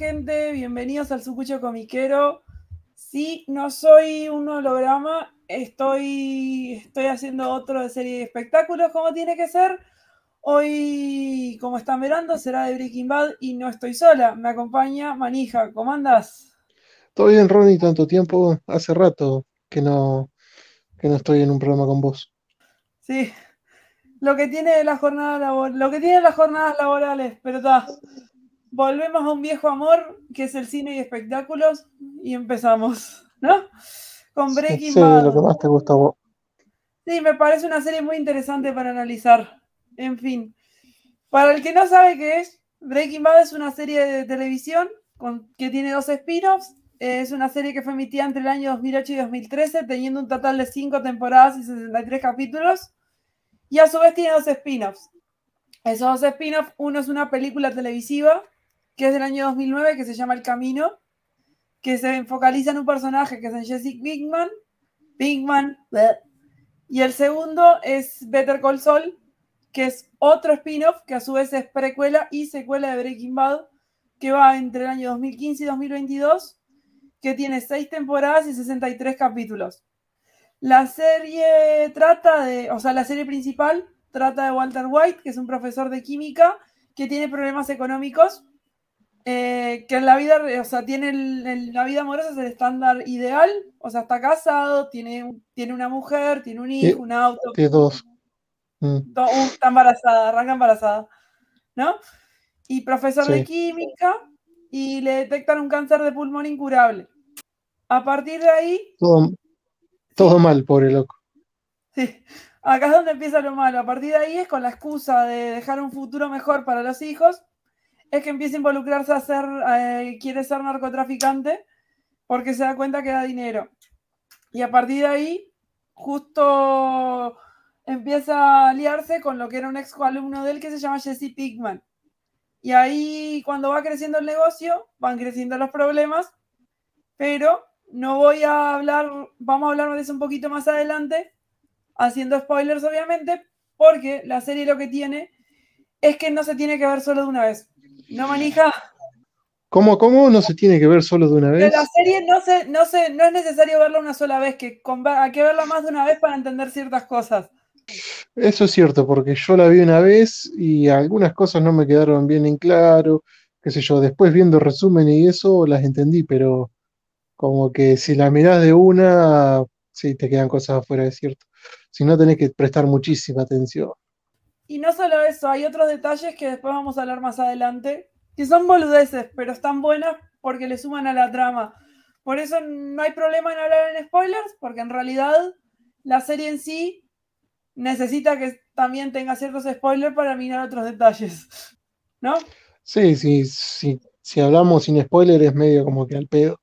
Gente, bienvenidos al Sucucho Comiquero. Sí, no soy un holograma, estoy, estoy haciendo otro de serie de espectáculos como tiene que ser. Hoy, como están mirando, será de Breaking Bad y no estoy sola. Me acompaña Manija. ¿Cómo andas? Todo bien, Ronnie, tanto tiempo, hace rato que no, que no estoy en un programa con vos. Sí, lo que tiene la jornada labor, lo que tiene las jornadas laborales, pero está. Volvemos a un viejo amor que es el cine y espectáculos y empezamos, ¿no? Con Breaking Sí, Bad. lo que más te gusta vos. Sí, me parece una serie muy interesante para analizar. En fin, para el que no sabe qué es, Breaking Bad es una serie de televisión con- que tiene dos spin-offs. Eh, Es una serie que fue emitida entre el año 2008 y 2013, teniendo un total de cinco temporadas y 63 capítulos. Y a su vez tiene dos spin-offs. Esos dos spin-offs, uno es una película televisiva que es del año 2009 que se llama El Camino, que se focaliza en un personaje que es en Pinkman. Pinkman. bleh. Y el segundo es Better Call Saul, que es otro spin-off que a su vez es precuela y secuela de Breaking Bad, que va entre el año 2015 y 2022, que tiene seis temporadas y 63 capítulos. La serie trata de, o sea, la serie principal trata de Walter White, que es un profesor de química que tiene problemas económicos, eh, que en la vida, o sea, tiene el- la vida amorosa es el estándar ideal, o sea, está casado, tiene, tiene una mujer, tiene un hijo, un auto, Tiene dos. Mm, uh, está embarazada, arranca embarazada, ¿no? Y profesor de química y le detectan un cáncer de pulmón incurable. A partir de ahí, todo, todo mal, pobre loco. Sí, acá es donde empieza lo malo. A partir de ahí es con la excusa de dejar un futuro mejor para los hijos, es que empieza a involucrarse a ser, eh, quiere ser narcotraficante porque se da cuenta que da dinero. Y a partir de ahí, justo empieza a aliarse con lo que era un ex alumno de él que se llama Jesse Pinkman. Y ahí, cuando va creciendo el negocio, van creciendo los problemas, pero no voy a hablar, vamos a hablar de eso un poquito más adelante, haciendo spoilers obviamente, porque la serie lo que tiene es que no se tiene que ver solo de una vez. No manija. ¿Cómo, cómo no se tiene que ver solo de una vez? la serie no, se, no, se, no es necesario verla una sola vez, que con- hay que verla más de una vez para entender ciertas cosas. Eso es cierto, porque yo la vi una vez y algunas cosas no me quedaron bien en claro, qué sé yo, después viendo resumen y eso las entendí, pero como que si la mirás de una, sí, te quedan cosas afuera, es cierto. Si no, tenés que prestar muchísima atención. Y no solo eso, hay otros detalles que después vamos a hablar más adelante, que son boludeces, pero están buenas porque le suman a la trama. Por eso no hay problema en hablar en spoilers, porque en realidad la serie en sí necesita que también tenga ciertos spoilers para mirar otros detalles. ¿No? Sí, sí, sí, si hablamos sin spoiler es medio como que al pedo.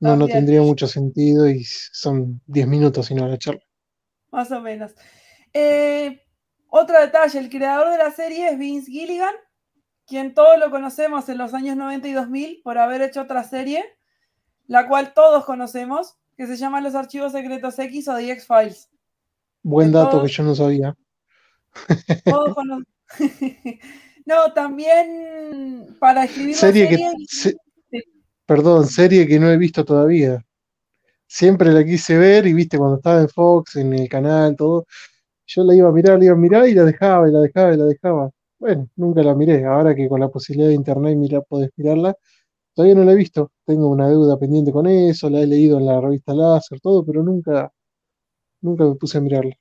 No, no tendría mucho sentido y son 10 minutos sino la charla. Más o menos. Eh, otro detalle, el creador de la serie es Vince Gilligan, quien todos lo conocemos en los años 90 y 2000 por haber hecho otra serie, la cual todos conocemos, que se llama Los Archivos Secretos X o The X-Files. Buen dato todos- que yo no sabía. Todos cono- no, también para escribir la Serie que, serie, se- Sí. perdón, serie que no he visto todavía. Siempre la quise ver y viste cuando estaba en Fox, en el canal, todo. Yo la iba a mirar, la iba a mirar y la dejaba y la dejaba y la dejaba. Bueno, nunca la miré. Ahora que con la posibilidad de internet mira, podés mirarla, todavía no la he visto. Tengo una deuda pendiente con eso, la he leído en la revista Láser, todo, pero nunca, nunca me puse a mirarla.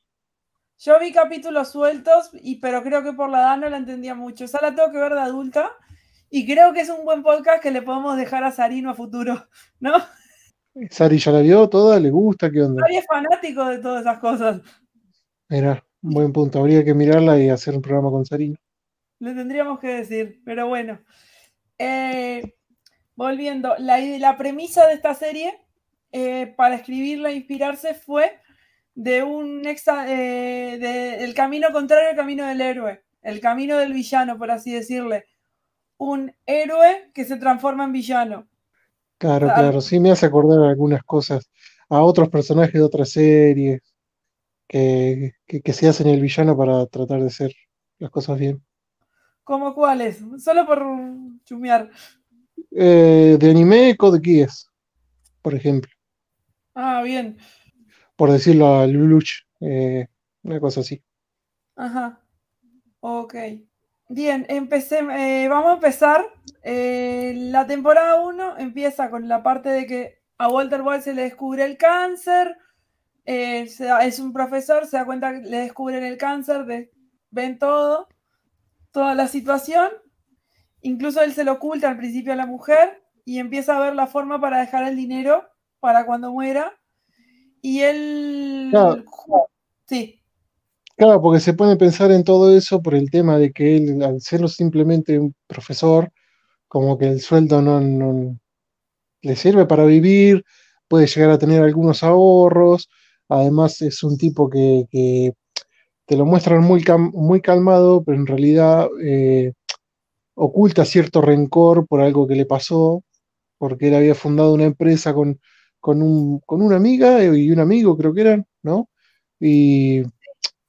yo vi capítulos sueltos, y, pero creo que por la edad no la entendía mucho. Esa la tengo que ver de adulta. Y creo que es un buen podcast que le podemos dejar a Sarino a futuro, ¿no? Sari ya la vio toda, le gusta, ¿qué onda? Ari es fanático de todas esas cosas. Era un buen punto. Habría que mirarla y hacer un programa con Sarino. Le tendríamos que decir, pero bueno. Eh, volviendo, la, la premisa de esta serie eh, para escribirla e inspirarse fue de un exa, eh, de, el camino contrario al camino del héroe, el camino del villano, por así decirle. Un héroe que se transforma en villano. Claro, Claro. claro. Sí me hace acordar algunas cosas a otros personajes de otras series que, que, que se hacen el villano para tratar de hacer las cosas bien. ¿Cómo cuáles? Solo por chumear. Eh, de anime, Code Geass, por ejemplo. Ah, bien. Por decirlo a Luluch, eh, una cosa así. Ajá. Ok. Bien, empecé, eh, vamos a empezar. Eh, la temporada 1 empieza con la parte de que a Walter White se le descubre el cáncer. Eh, es un profesor, se da cuenta que le descubren el cáncer, de- ven todo, toda la situación. Incluso él se lo oculta al principio a la mujer y empieza a ver la forma para dejar el dinero para cuando muera. Y él... Claro. Sí, Claro, porque se pone a pensar en todo eso por el tema de que él, al ser simplemente un profesor, como que el sueldo no, no le sirve para vivir, puede llegar a tener algunos ahorros, además es un tipo que, te lo muestran muy, muy calmado, pero en realidad eh, oculta cierto rencor por algo que le pasó, porque él había fundado una empresa con, con, un, con una amiga y un amigo, creo que eran, ¿no? Y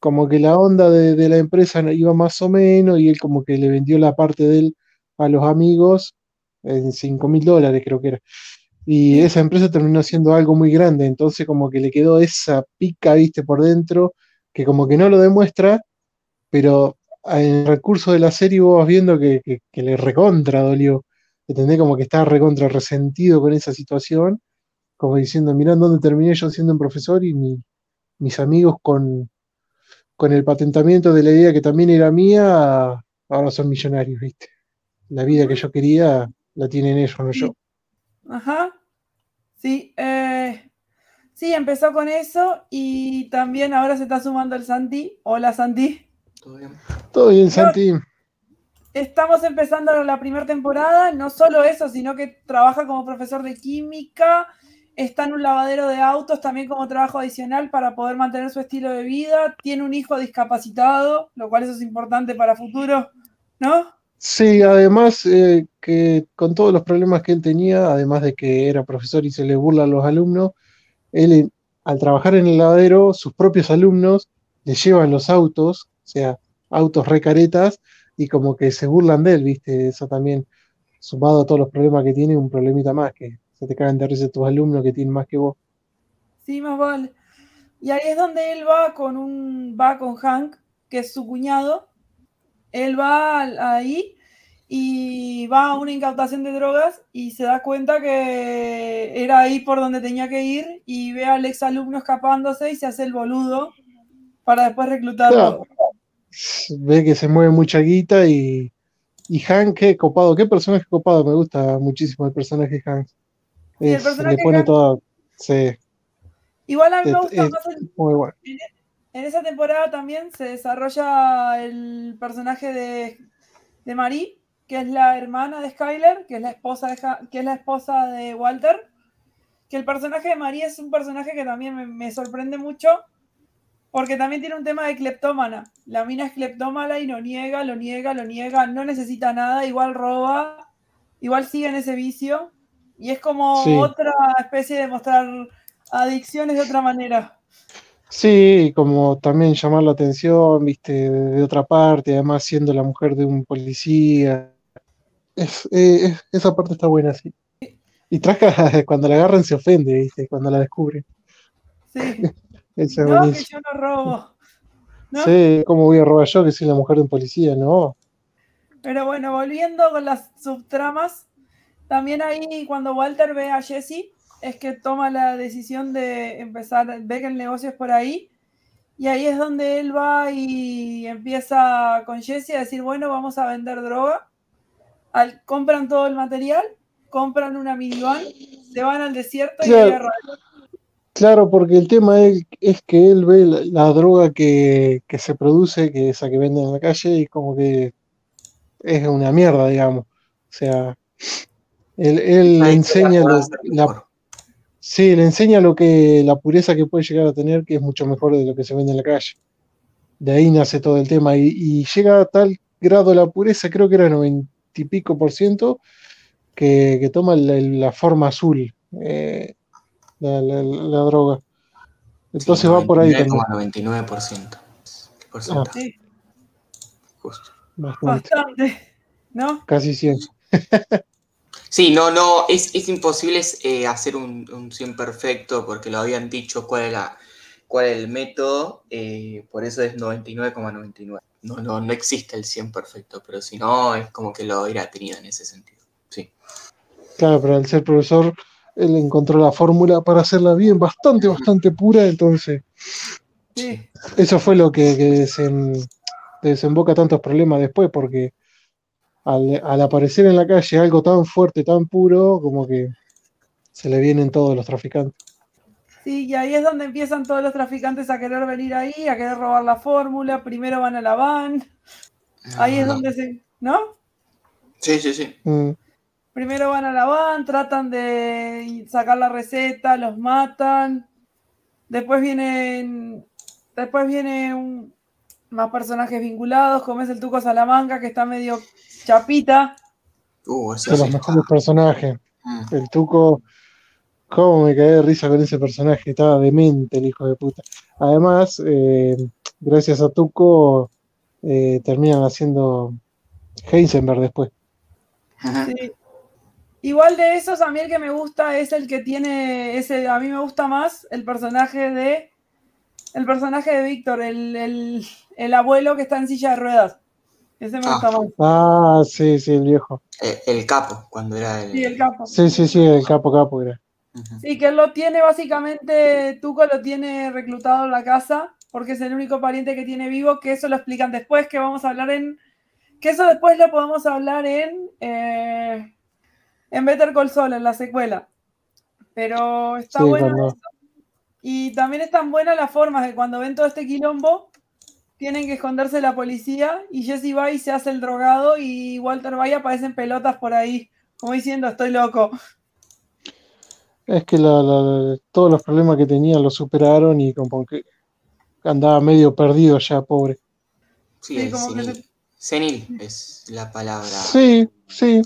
como que la onda de, de la empresa iba más o menos y él como que le vendió la parte de él a los amigos en 5 mil dólares, creo que era. Y esa empresa terminó siendo algo muy grande, entonces como que le quedó esa pica, viste, por dentro, que como que no lo demuestra, pero en el recurso de la serie vos vas viendo que, que- que le recontra dolió, ¿entendés? Como que está recontra resentido con esa situación, como diciendo, mirá dónde terminé yo siendo un profesor y mi- mis amigos con, con el patentamiento de la idea que también era mía, ahora son millonarios, viste. La vida que yo quería la tienen ellos, no yo. Ajá. Sí, eh, sí, empezó con eso y también ahora se está sumando el Santi. Hola Santi. ¿Todo bien? Todo bien, Santi. Estamos empezando la primera temporada, no solo eso, sino que trabaja como profesor de química, está en un lavadero de autos también como trabajo adicional para poder mantener su estilo de vida, tiene un hijo discapacitado, lo cual eso es importante para futuro, ¿no? Sí, además eh, que con todos los problemas que él tenía, además de que era profesor y se le burla a los alumnos, él eh, al trabajar en el lavadero, sus propios alumnos le llevan los autos, o sea, autos recaretas, y como que se burlan de él, ¿viste? Eso también, sumado a todos los problemas que tiene, un problemita más, que se te cagan de risa tus alumnos que tienen más que vos. Sí, más vale. Y ahí es donde él va con un va con Hank, que es su cuñado. Él va ahí y va a una incautación de drogas y se da cuenta que era ahí por donde tenía que ir y ve al exalumno escapándose y se hace el boludo para después reclutarlo. Claro. Ve que se mueve mucha guita y, y Hank, qué copado, qué personaje copado, me gusta muchísimo el personaje Hank. Sí, el Es- personaje le pone Hank- toda, sí, Igual a mí me Es- gusta es- más bueno. En esa temporada también se desarrolla el personaje de, de Marie, que es la hermana de Skyler, que es la esposa de, Ja- que es la esposa de Walter. Que el personaje de Marie es un personaje que también me, me sorprende mucho, porque también tiene un tema de cleptómana. La mina es cleptómana y lo niega, lo niega, lo niega, no necesita nada, igual roba, igual sigue en ese vicio. Y es como Sí. otra especie de mostrar adicciones de otra manera. Sí, como también llamar la atención, viste, de, otra parte, además siendo la mujer de un policía. Es, eh, es- esa parte está buena, sí. Y Trasca, cuando la agarran se ofende, viste, cuando la descubren. Sí. No, que yo no robo. ¿no? Sí, ¿cómo voy a robar yo que soy la mujer de un policía? No. Pero bueno, volviendo con las subtramas, también ahí cuando Walter ve a Jesse, es que toma la decisión de empezar, ve que el negocio es por ahí, y ahí es donde él va y empieza con Jesse a decir, bueno, vamos a vender droga. Al- compran todo el material, compran una minivan, se van al desierto y Claro. arranca. Claro, porque el tema es, es que él ve la, la droga que, que se produce, que es esa que venden en la calle, y como que es una mierda, digamos. O sea, él, él enseña la. Sí, le enseña lo que, la pureza que puede llegar a tener, que es mucho mejor de lo que se vende en la calle. De ahí nace todo el tema, y, y llega a tal grado la pureza, creo que era noventa y pico por ciento, que, que toma la, la forma azul, eh, la, la- la droga. Entonces Sí, va por ahí también. 99,99%. El porcentaje, Sí, justo. Bastante, bastante, ¿no? casi 100. Sí, no, no, es, es imposible eh, hacer un, un 100 perfecto porque lo habían dicho cuál era, cuál es el método, eh, por eso es 99,99. No, no, no existe el 100 perfecto, pero si no, es como que lo hubiera tenido en ese sentido. Sí. Claro, pero al ser profesor, él encontró la fórmula para hacerla bien, bastante, bastante pura, entonces. Sí. Eso fue lo que, que desen- desemboca tantos problemas después, porque al, al aparecer en la calle algo tan fuerte, tan puro, como que se le vienen todos los traficantes. Sí, y ahí es donde empiezan todos los traficantes a querer venir ahí, a querer robar la fórmula. Primero van a la van. Ahí es No. donde se. ¿No? Sí, sí, sí. Mm, Primero van a la van, tratan de sacar la receta, los matan. Después vienen. Después vienen más personajes vinculados, como es el Tuco Salamanca, que está medio chapita. Uh, de los mejores personajes. Mm. El Tuco, cómo me caí de risa con ese personaje, estaba demente el hijo de puta. Además, eh, gracias a Tuco, eh, terminan haciendo Heisenberg después. Sí. Igual de esos, a mí el que me gusta es el que tiene. Ese, a mí me gusta más el personaje de. El personaje de Víctor, el, el- el abuelo que está en silla de ruedas. Ese me Ah. gusta más. Ah, sí, sí, el viejo. Eh, El capo, cuando era el. Sí, el capo. Sí, sí, sí, el capo capo era. Sí, que él lo tiene básicamente, Tuco lo tiene reclutado en la casa, porque es el único pariente que tiene vivo, que eso lo explican después, que vamos a hablar en, que eso después lo podemos hablar en, eh, en Better Call Saul, en la secuela. Pero está Sí, bueno cuando- eso. Y también están buenas las formas de cuando ven todo este quilombo, tienen que esconderse de la policía y Jesse va y se hace el drogado y Walter Bay aparecen pelotas por ahí, como diciendo, estoy loco. Es que la- la- todos los problemas que tenía los superaron y como que andaba medio perdido ya, pobre. Sí, Sí, el como que senil. Senil es la palabra. Sí, sí,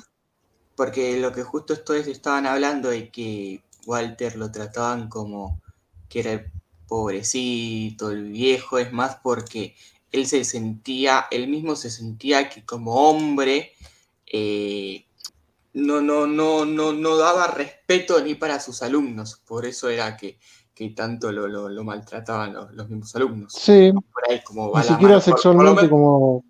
Porque lo que justo ustedes estaban hablando de que Walter lo trataban como que era el pobrecito, el viejo, es más porque él se sentía, él mismo se sentía que como hombre eh, no, no, no, no, no daba respeto ni para sus alumnos. Por eso era que, que tanto lo, lo- lo maltrataban los, los mismos alumnos. sí. Por ahí como va Ni siquiera mano. Por- por lo sexualmente menos- como...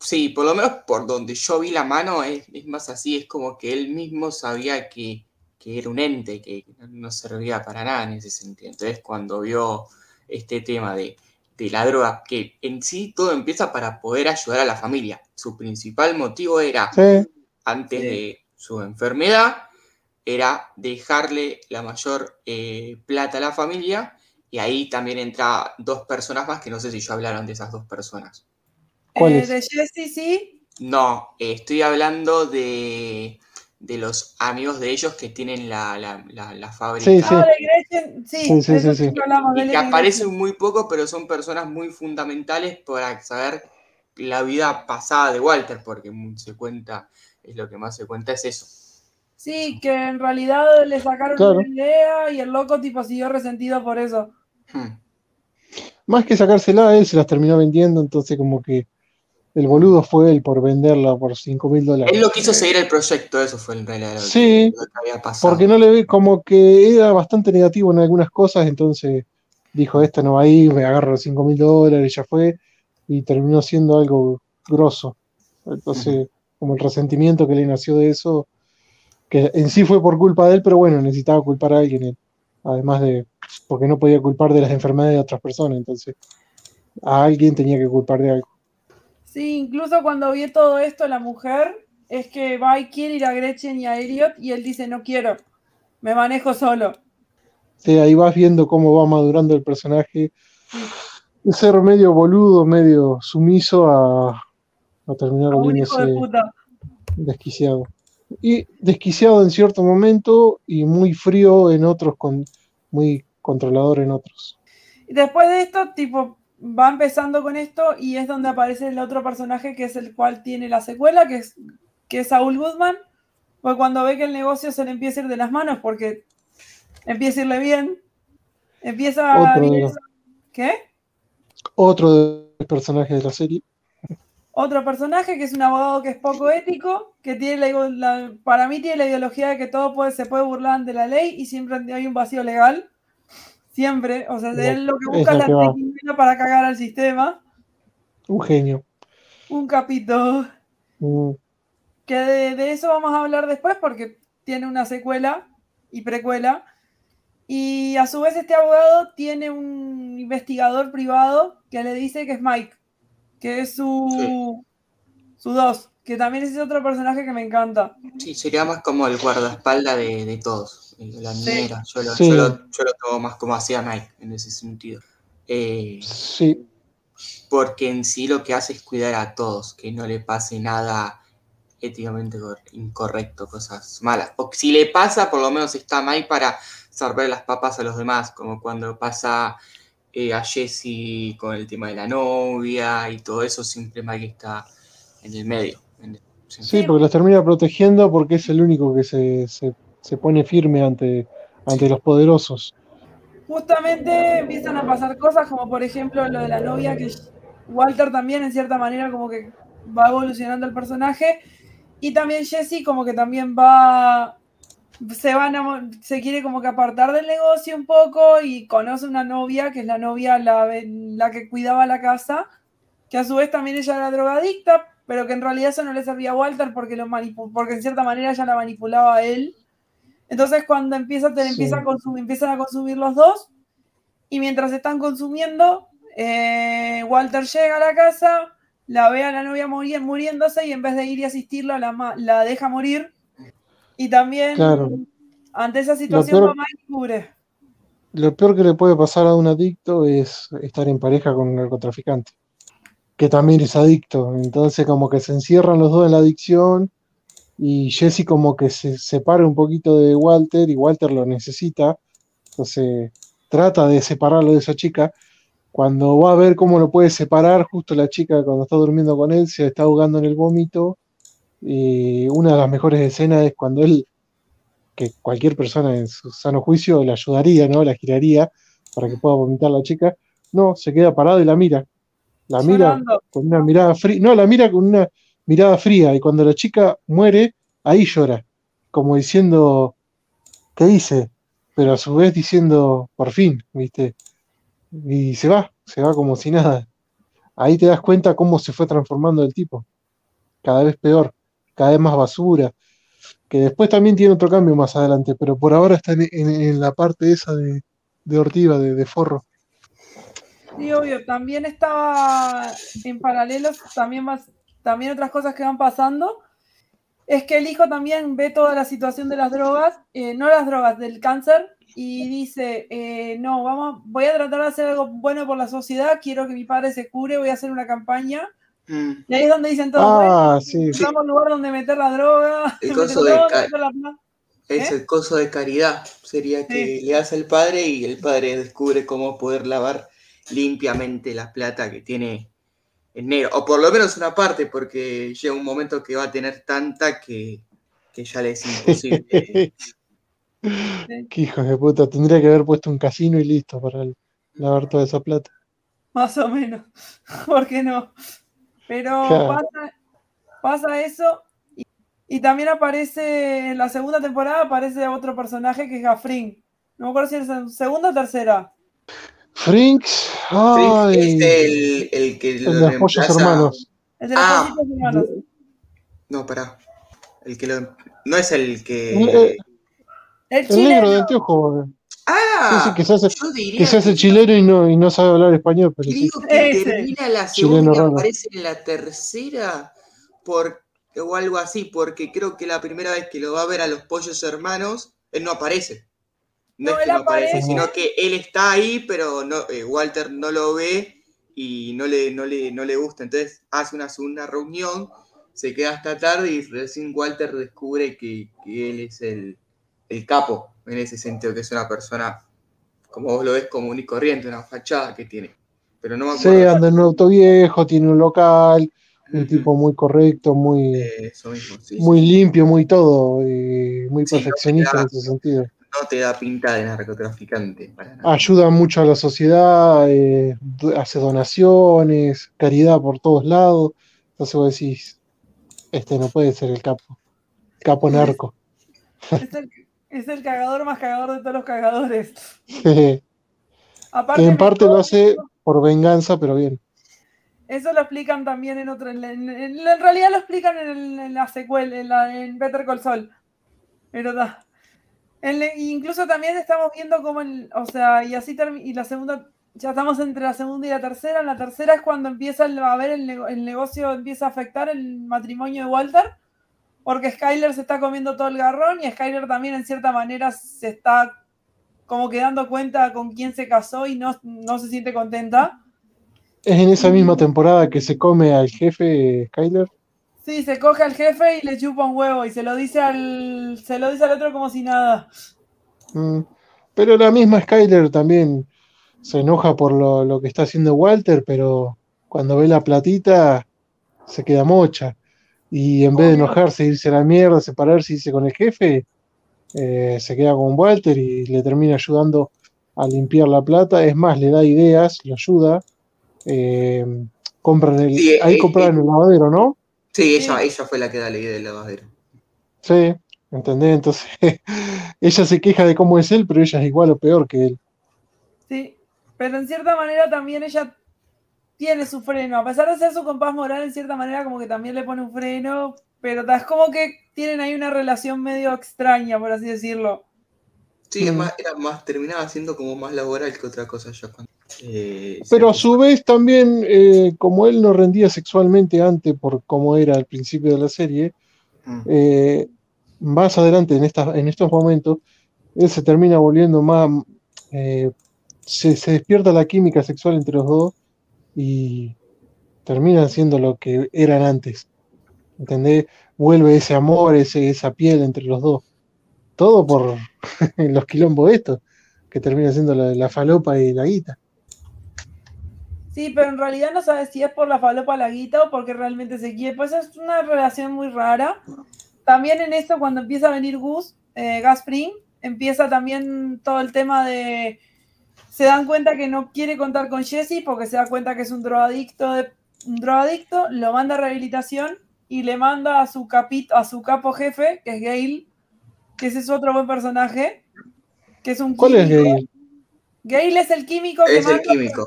Sí, por lo menos por donde yo vi la mano es, es más así, es como que él mismo sabía que, que era un ente, que no servía para nada en ese sentido. Entonces cuando vio este tema de, de la droga, que en sí todo empieza para poder ayudar a la familia. Su principal motivo era, Sí, antes Sí. de su enfermedad, era dejarle la mayor eh, plata a la familia. Y ahí también entra dos personas más que no sé si ya hablaron de esas dos personas. ¿Cuál Eh, es? de Jesse, sí, No, eh, estoy hablando de, de los amigos de ellos que tienen la, la, la- la fábrica. Sí, sí. De Gretchen, sí, Sí, sí, eso sí, sí. que Y aparecen muy poco, pero son personas muy fundamentales para saber la vida pasada de Walter, porque se cuenta, es lo que más se cuenta es eso. Sí, que en realidad le sacaron Claro. una idea y el loco tipo siguió resentido por eso. Hmm. más que sacársela, él se las terminó vendiendo, entonces como que el boludo fue él por venderla por 5 mil dólares. Él no quiso seguir el proyecto, eso fue en realidad lo que- Sí, lo que había pasado. Porque no le ve como que era bastante negativo en algunas cosas, entonces dijo, esta no va a ir, me agarro los 5 mil dólares, ya fue, y terminó siendo algo grosso. Entonces, como el resentimiento que le nació de eso, que en sí fue por culpa de él, pero bueno, necesitaba culpar a alguien, él. además de, porque no podía culpar de las enfermedades de otras personas, entonces a alguien tenía que culpar de algo. Sí, incluso cuando vio todo esto, la mujer es que va y quiere ir a Gretchen y a Elliot y él dice, no quiero, me manejo solo. Sí, ahí vas viendo cómo va madurando el personaje, de ser medio boludo, medio sumiso a, a terminar volviéndose hijo de puta. desquiciado. Y desquiciado en cierto momento y muy frío en otros, con, muy controlador en otros. Y después de esto, tipo, va empezando con esto y es donde aparece el otro personaje que es el cual tiene la secuela, que es, que es Saul Goodman. Pues cuando ve que el negocio se le empieza a ir de las manos porque empieza a irle bien, empieza a... Otro de los- ¿Qué? Otro de los personajes de la serie. otro personaje que es un abogado que es poco ético, que tiene la, la- para mí tiene la ideología de que todo puede, se puede burlar ante la ley y siempre hay un vacío legal. Siempre. O sea, él lo que es busca es la antiquimera para cagar al sistema. Un genio. Un capítulo. Mm, Que de, de eso vamos a hablar después porque tiene una secuela y precuela. Y a su vez este abogado tiene un investigador privado que le dice que es Mike, que es su, su dos, que también es otro personaje que me encanta. Sí, sería más como el guardaespaldas de, de todos. La Sí. niñera. Yo, lo, Sí. yo, lo, yo lo tomo más como hacía Mike en ese sentido. Eh, Sí, porque en sí lo que hace es cuidar a todos, que no le pase nada éticamente cor- incorrecto, cosas malas. O si le pasa, por lo menos está Mike para salvar las papas a los demás, como cuando pasa eh, a Jesse con el tema de la novia y todo eso, siempre Mike está en el medio. Sí, porque los termina protegiendo porque es el único que se, se, se pone firme ante, ante los poderosos. Justamente empiezan a pasar cosas como por ejemplo lo de la novia, que Walter también en cierta manera como que va evolucionando el personaje. Y también Jesse como que también va, se va a se quiere como que apartar del negocio un poco y conoce una novia, que es la novia, la, la que cuidaba la casa, que a su vez también ella era drogadicta, pero que en realidad eso no le servía a Walter porque, lo porque en cierta manera ella la manipulaba a él. Entonces cuando empieza, te Sí. empieza a consumir, empiezan a consumir los dos y mientras están consumiendo, eh, Walter llega a la casa, la ve a la novia morir, muriéndose y en vez de ir y asistirla, la, la deja morir. Y también Claro. ante esa situación peor- mamá descubre. Lo peor que le puede pasar a un adicto es estar en pareja con un narcotraficante, que también es adicto. Entonces como que se encierran los dos en la adicción y Jesse como que se separa un poquito de Walter y Walter lo necesita. Entonces trata de separarlo de esa chica. Cuando va a ver cómo lo puede separar, justo la chica cuando está durmiendo con él se está ahogando en el vómito. Y una de las mejores escenas es cuando él que cualquier persona en su sano juicio le ayudaría, ¿no? La giraría para que pueda vomitar la chica. No, se queda parado y la mira. La mira Llorando. con una mirada fría. No, la mira con una mirada fría. Y cuando la chica muere, ahí llora. Como diciendo, ¿qué hice? Pero a su vez diciendo, por fin, ¿viste? Y se va, se va como si nada. Ahí te das cuenta cómo se fue transformando el tipo. Cada vez peor, cada vez más basura que después también tiene otro cambio más adelante, pero por ahora está en, en- en la parte esa de, de ortiva, de, de forro. Sí, obvio. También estaba en paralelos, también, más, también otras cosas que van pasando. Es que el hijo también ve toda la situación de las drogas, eh, no las drogas, del cáncer, y dice, eh, no, vamos, voy a tratar de hacer algo bueno por la sociedad, quiero que mi padre se cure, voy a hacer una campaña. Mm, Y ahí es donde dicen bueno, Ah, sí, un lugar donde meter la droga, El coso de la. Es ¿Eh? el coso de caridad. Sería que le hace al padre y el padre descubre cómo poder lavar limpiamente la plata que tiene en negro. O por lo menos una parte, porque llega un momento que va a tener tanta que, que ya le es imposible. qué hijos de puta, tendría que haber puesto un casino y listo para el- lavar toda esa plata. Más o menos. ¿Por qué no? Pero Claro. pasa, pasa eso. Y, y también aparece, en la segunda temporada aparece otro personaje que es Gafrin. No me acuerdo si es en segunda o tercera. Frinks, ay, es el, el que lo el de los pollos reemplaza- hermanos. El de los Ah. hermanos. No, pará. El que lo... No es el que... Eh, El El chileno. negro de anteojo, ah, sí, sí, que se hace, yo diría que se hace que- chileno y no, y no sabe hablar español, pero sí. Creo que Ese. termina la Chileno segunda y raro. aparece en la tercera por, o algo así, porque creo que la primera vez que lo va a ver a los pollos hermanos, él no aparece. No, No, es que no aparece, aparece. sino que él está ahí, pero no, eh, Walter no lo ve y no le, no, le, no le gusta. Entonces hace una segunda reunión, se queda hasta tarde y recién Walter descubre que, que él es el, el capo, en ese sentido, que es una persona, como vos lo ves, común y corriente, una fachada que tiene. Pero no me Sí, acuerdo. anda en un auto viejo, tiene un local, un tipo muy correcto, muy, Eh, Eso mismo, sí, muy sí. limpio, muy todo, y muy Sí, no perfeccionista en ese sentido. No te da pinta de narcotraficante para nada. Ayuda mucho a la sociedad, eh, hace donaciones, caridad por todos lados. Entonces vos decís, este no puede ser el capo. Capo narco. Es el, es el cagador más cagador de todos los cagadores. Aparte, en parte lo hace por venganza, pero bien. eso lo explican también en otro. En, en- en- en realidad lo explican en, el- en la secuela, en, la, en Better Call Saul. Pero da. Le- incluso también estamos viendo cómo, el- o sea, y así y la segunda, ya estamos entre la segunda y la tercera. En la tercera es cuando empieza el- a ver el, el negocio, empieza a afectar el matrimonio de Walter, porque Skyler se está comiendo todo el garrón y Skyler también en cierta manera se está como que dando cuenta con quién se casó y no, no se siente contenta. Es en esa misma temporada que se come al jefe Skyler. Sí, se coge al jefe y le chupa un huevo y se lo dice al, se lo dice al otro como si nada. Mm, Pero la misma Skyler también se enoja por lo, lo que está haciendo Walter, pero cuando ve la platita se queda mocha. Y en vez de enojarse, irse a la mierda, separarse, irse con el jefe, eh, se queda con Walter y le termina ayudando a limpiar la plata. Es más, le da ideas, lo ayuda. Eh, compran el, Sí, ahí eh, compraron eh. el lavadero, ¿no? Sí, ella, Sí. ella fue la que da la idea del lavadero. Sí, ¿entendés? Entonces, ella se queja de cómo es él, pero ella es igual o peor que él. Sí, pero en cierta manera también ella tiene su freno. A pesar de ser su compás moral, en cierta manera como que también le pone un freno, pero es como que tienen ahí una relación medio extraña, por así decirlo. Sí, Mm. más, era más, terminaba siendo como más laboral que otra cosa ya cuando. eh, Pero a su vez también, eh, como él no rendía sexualmente antes por cómo era al principio de la serie, Mm. eh, más adelante en, estas, en estos momentos, él se termina volviendo más, se, se despierta la química sexual entre los dos y terminan siendo lo que eran antes. ¿Entendés? Vuelve ese amor, ese, esa piel entre los dos. Todo por los quilombos estos, que termina siendo la, falopa y la guita. Sí, pero en realidad no sabes si es por la falopa la guita o porque realmente se quiere. Pues es una relación muy rara. También en esto, cuando empieza a venir Gus, eh, Gaspring, empieza también todo el tema de. Se dan cuenta que no quiere contar con Jesse porque se da cuenta que es un drogadicto, de- un drogadicto, lo manda a rehabilitación y le manda a su capito, a su capo jefe, que es Gail, que ese es otro buen personaje, que es un ¿Cuál es químico. Gail? Gail es el químico que Es el químico.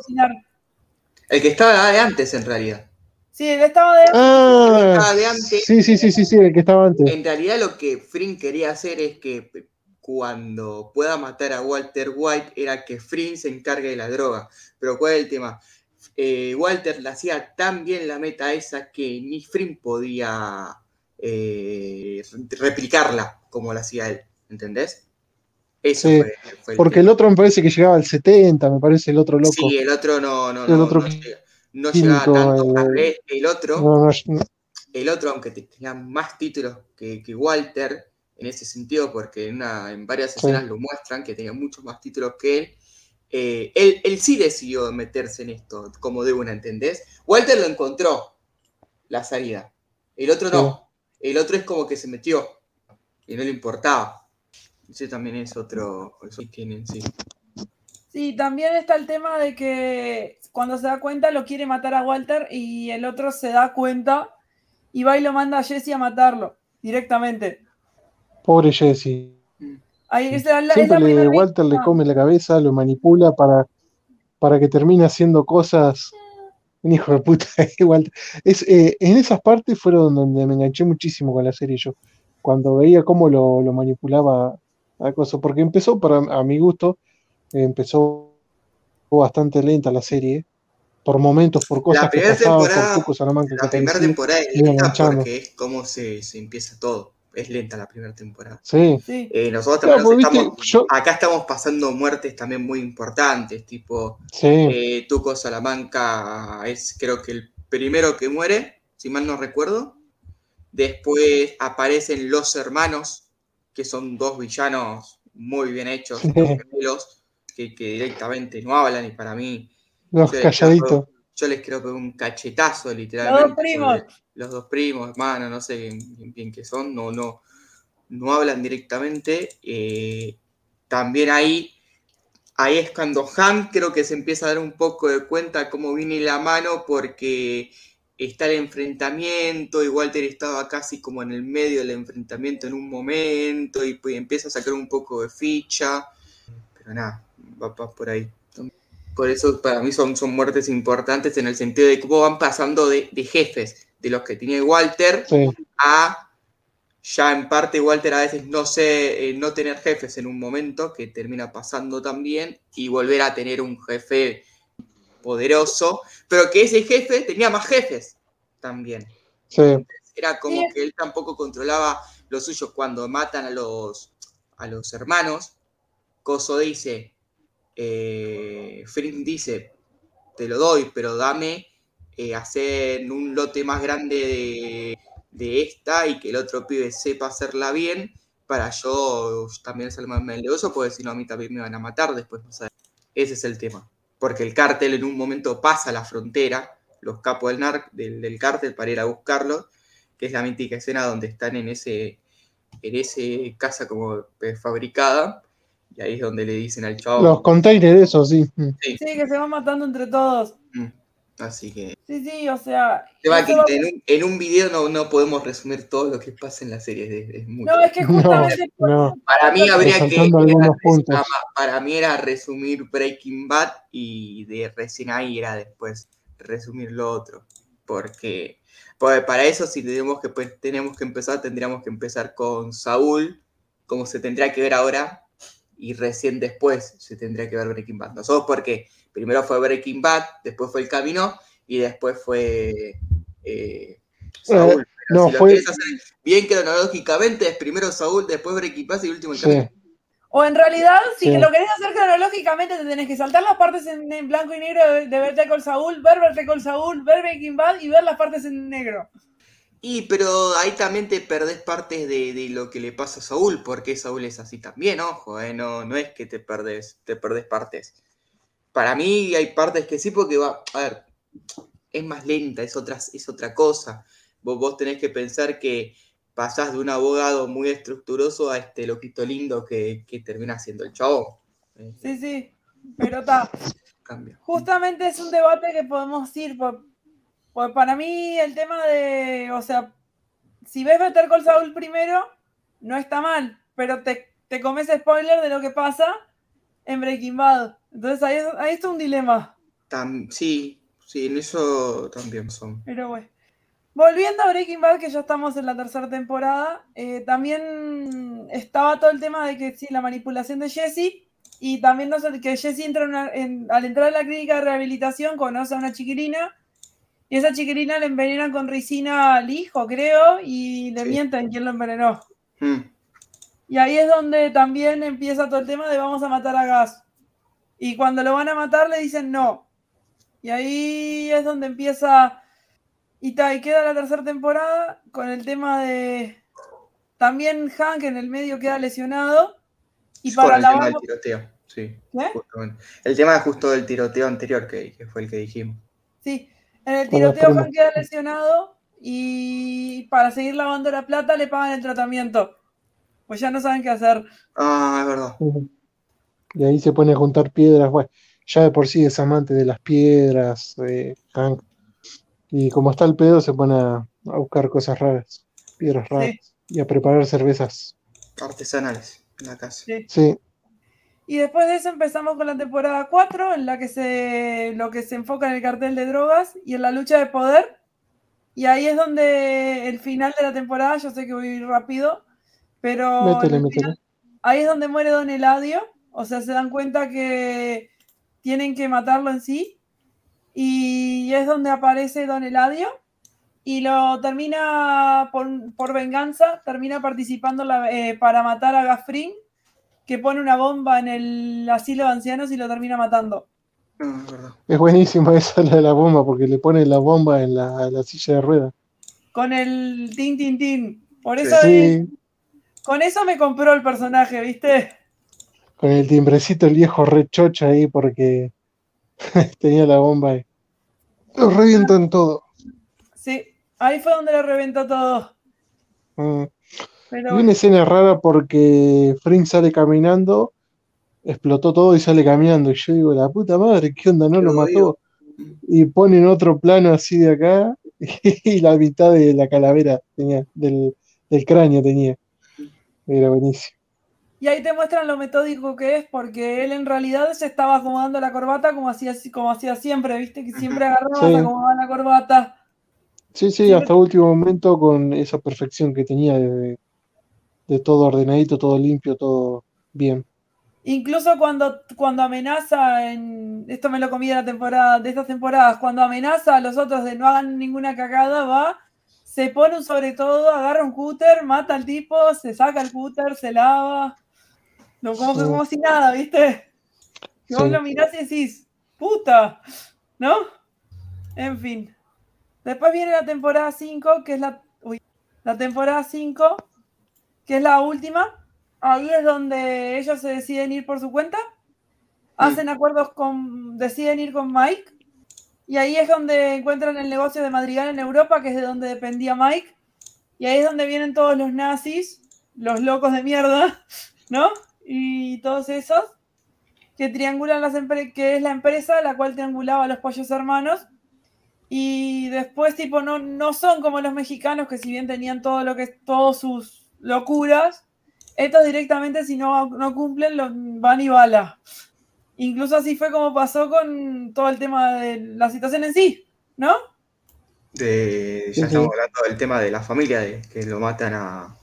El que estaba de antes, en realidad. Sí, él estaba de. Ah, Estaba de antes. sí, sí, sí, sí, sí, el que estaba antes. En realidad lo que Fring quería hacer es que cuando pueda matar a Walter White era que Fring se encargue de la droga. Pero ¿cuál es el tema? Eh, Walter le hacía tan bien la meta esa que ni Fring podía eh, replicarla como la hacía él. ¿Entendés? Eso Sí, fue, fue el Porque el otro me parece que llegaba al 70, me parece el otro loco. Sí, el otro no, no, El no, otro no llega- no químico, llegaba tanto. revés, el otro No, el otro, aunque te- tenía más títulos que, que Walter, en ese sentido, porque en, una- en varias Sí. escenas lo muestran, que tenía muchos más títulos que él, eh, él, él sí decidió meterse en esto, como de una, ¿entendés? Walter lo encontró, la salida. El otro no. El otro es como que se metió y no le importaba. Ese también es otro, eso que tienen, sí. Sí, también está el tema de que cuando se da cuenta lo quiere matar a Walter y el otro se da cuenta y va y lo manda a Jesse a matarlo directamente. pobre Jesse. Ahí, esa es la, es Siempre la le, primera Walter le come la cabeza, lo manipula para, para que termine haciendo cosas. Un hijo de puta, Walter. Es, eh, en esas partes fueron donde me enganché muchísimo con la serie yo. Cuando veía cómo lo, lo manipulaba a cosas. Porque empezó, para, a mi gusto, eh, empezó bastante lenta la serie. Por momentos, por cosas que primera pasaban, por Cuco Salamanca que La primera temporada es porque es como se, se empieza todo. Es lenta la primera temporada. Sí. Eh, nosotros Claro, también porque, estamos, viste, yo- acá estamos pasando muertes también muy importantes, tipo Sí. eh, Tuco Salamanca es creo que el primero que muere, si mal no recuerdo. Después aparecen los hermanos, que son dos villanos muy bien hechos, Sí. gemelos, que, que directamente no hablan y para mí Los Sí, calladitos. yo les creo que un cachetazo los literalmente. dos primos. Los dos primos, hermanos, no sé bien, bien qué son, no, no, no hablan directamente. eh, también ahí, ahí es cuando creo que se empieza a dar un poco de cuenta cómo viene la mano, porque está el enfrentamiento, y Walter estaba casi como en el medio del enfrentamiento en un momento, y pues empieza a sacar un poco de ficha, pero nada, va, por ahí. Por eso para mí son, son muertes importantes en el sentido de cómo van pasando de, jefes, de los que tenía Walter, a ya en parte Walter a veces no sé, eh, no tener jefes en un momento, que termina pasando también, y volver a tener un jefe poderoso, pero que ese jefe tenía más jefes también. Era como que él tampoco controlaba los suyos cuando matan a los, a los hermanos. Coso dice, eh, dice, te lo doy, pero dame eh, hacer un lote más grande de, esta y que el otro pibe sepa hacerla bien para yo también ser más negocio, porque si no a mí también me van a matar después. Ese es el tema porque el cártel en un momento pasa la frontera, los capos del, nar del, cártel para ir a buscarlo, que es la mítica escena donde están en ese, en ese casa como fabricada, y ahí es donde le dicen al chavo. Los containers, eso, sí. sí. que se van matando entre todos. Así que. Sí, sí, o sea. en, un, video no, no, podemos resumir todo lo que pasa en la serie. Es, No, es que justamente. Para mí habría que. para mí era resumir Breaking Bad y de recién ahí era después resumir lo otro. Porque, pues, para eso, si tenemos que, pues, tenemos que empezar, tendríamos que empezar con Saúl, como se tendría que ver ahora, y recién después se tendría que ver Breaking Bad. Nosotros porque primero fue Breaking Bad, después fue El Camino y después fue eh, Saúl. Eh, no, si fue... hacer bien cronológicamente, es primero Saúl, después Breaking Bad y último El Camino. O en realidad, si lo querés hacer cronológicamente, te tenés que saltar las partes en, blanco y negro de, verte con Saúl, ver verte con Saúl, ver Breaking Bad y ver las partes en negro. Y pero ahí también te perdés partes de, lo que le pasa a Saúl, porque Saúl es así también, ojo, eh, no, no es que te perdés, te perdés partes. Para mí hay partes que sí, porque va, a ver, es más lenta, es otra, es otra cosa. Vos, vos tenés que pensar que pasás de un abogado muy estructuroso a este loquito lindo que, termina siendo el chavo. Sí, sí, pero está. Justamente es un debate que podemos ir por pues para mí el tema de, o sea, si ves Better Call Saul primero, no está mal, pero te, te comes spoiler de lo que pasa en Breaking Bad. Entonces ahí, ahí está un dilema. sí, sí, en eso también son. Pero bueno. Volviendo a Breaking Bad, que ya estamos en la tercera temporada, eh, también estaba todo el tema de que sí, la manipulación de Jesse, y también no que Jesse entra al entrar a la clínica de rehabilitación conoce a una chiquilina y esa chiquilina le envenenan con ricina al hijo, creo, y le mienten quién lo envenenó. Hmm. Y ahí es donde también empieza todo el tema de vamos a matar a Gas. Y cuando lo van a matar le dicen no. Y ahí es donde empieza y, y queda la tercera temporada con el tema de también Hank en el medio queda lesionado. Y para el la tema del tiroteo, sí. El tema justo del tiroteo anterior que, que fue el que dijimos. Sí, en el tiroteo Juan queda lesionado y para seguir lavando la plata le pagan el tratamiento. Pues ya no saben qué hacer. Ah, es verdad. Y ahí se pone a juntar piedras. Bueno, ya de por sí es amante de las piedras, Hank. Y como está el pedo, se pone a, buscar cosas raras, piedras raras, y a preparar cervezas artesanales en la casa. sí. Y después de eso empezamos con la temporada 4, en la que se, lo que se enfoca en el cartel de drogas y en la lucha de poder. Y ahí es donde el final de la temporada, yo sé que voy a ir rápido, pero ahí es donde muere Don Eladio. O sea, se dan cuenta que tienen que matarlo en sí. Y es donde aparece Don Eladio. Y lo termina por, venganza, termina participando eh, para matar a Gafrin que pone una bomba en el asilo de ancianos y lo termina matando. es buenísimo esa de la bomba, porque le pone la bomba en la, silla de ruedas. Con el tin tin tin. Por eso con eso me compró el personaje, ¿viste? Con el timbrecito el viejo rechocha ahí porque tenía la bomba ahí. Lo revientan todo. Sí, ahí fue donde lo reventó todo. Mm. Y una escena rara porque Frink sale caminando, explotó todo y sale caminando. Y yo digo, la puta madre, ¿qué onda? No lo mató. Y ponen otro plano así de acá y la mitad de la calavera tenía, del, del cráneo tenía. Era buenísimo. Y ahí te muestran lo metódico que es, porque él en realidad se estaba acomodando la corbata como hacía, como hacía siempre, ¿viste? Que siempre agarraba, Sí. se acomodaba la corbata. Sí, sí, hasta último momento con esa perfección que tenía de, de todo ordenadito, todo limpio, todo bien. Incluso cuando, cuando amenaza en. Esto me lo comí de la temporada, de estas temporadas, cuando amenaza a los otros de no hagan ninguna cagada, va, se pone un sobre todo, agarra un cúter, mata al tipo, se saca el cúter, se lava. No, como, que si nada, ¿viste? Y vos Sí. lo mirás y decís, puta, ¿no? En fin. Después viene la temporada 5, que es la. Uy, la temporada 5, que es la última. Ahí es donde ellos se deciden ir por su cuenta. Hacen acuerdos con. deciden ir con Mike. Y ahí es donde encuentran el negocio de Madrigal en Europa, que es de donde dependía Mike. Y ahí es donde vienen todos los nazis, los locos de mierda, ¿no? Y todos esos que triangulan las que es la empresa la cual triangulaba a los pollos hermanos. Y después, tipo, no, no son como los mexicanos que si bien tenían todo lo que es, todas sus locuras, estos directamente si no, no cumplen, los van y bala. Incluso así fue como pasó con todo el tema de la situación en sí, ¿no? De, ya estamos hablando del tema de la familia, de que lo matan a,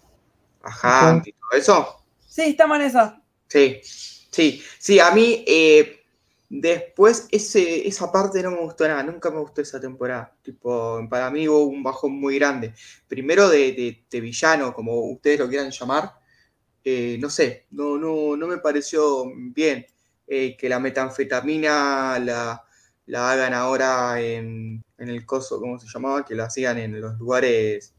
a. Hank y todo eso. Sí, estamos en esa. Sí, sí, sí, a mí eh, después ese, esa parte no me gustó nada, nunca me gustó esa temporada. Tipo, para mí hubo un bajón muy grande. Primero de, de- villano, como ustedes lo quieran llamar, eh, no sé, no, no, no me pareció bien eh, que la metanfetamina la, la hagan ahora en, en el coso, ¿cómo se llamaba? Que lo hacían en los lugares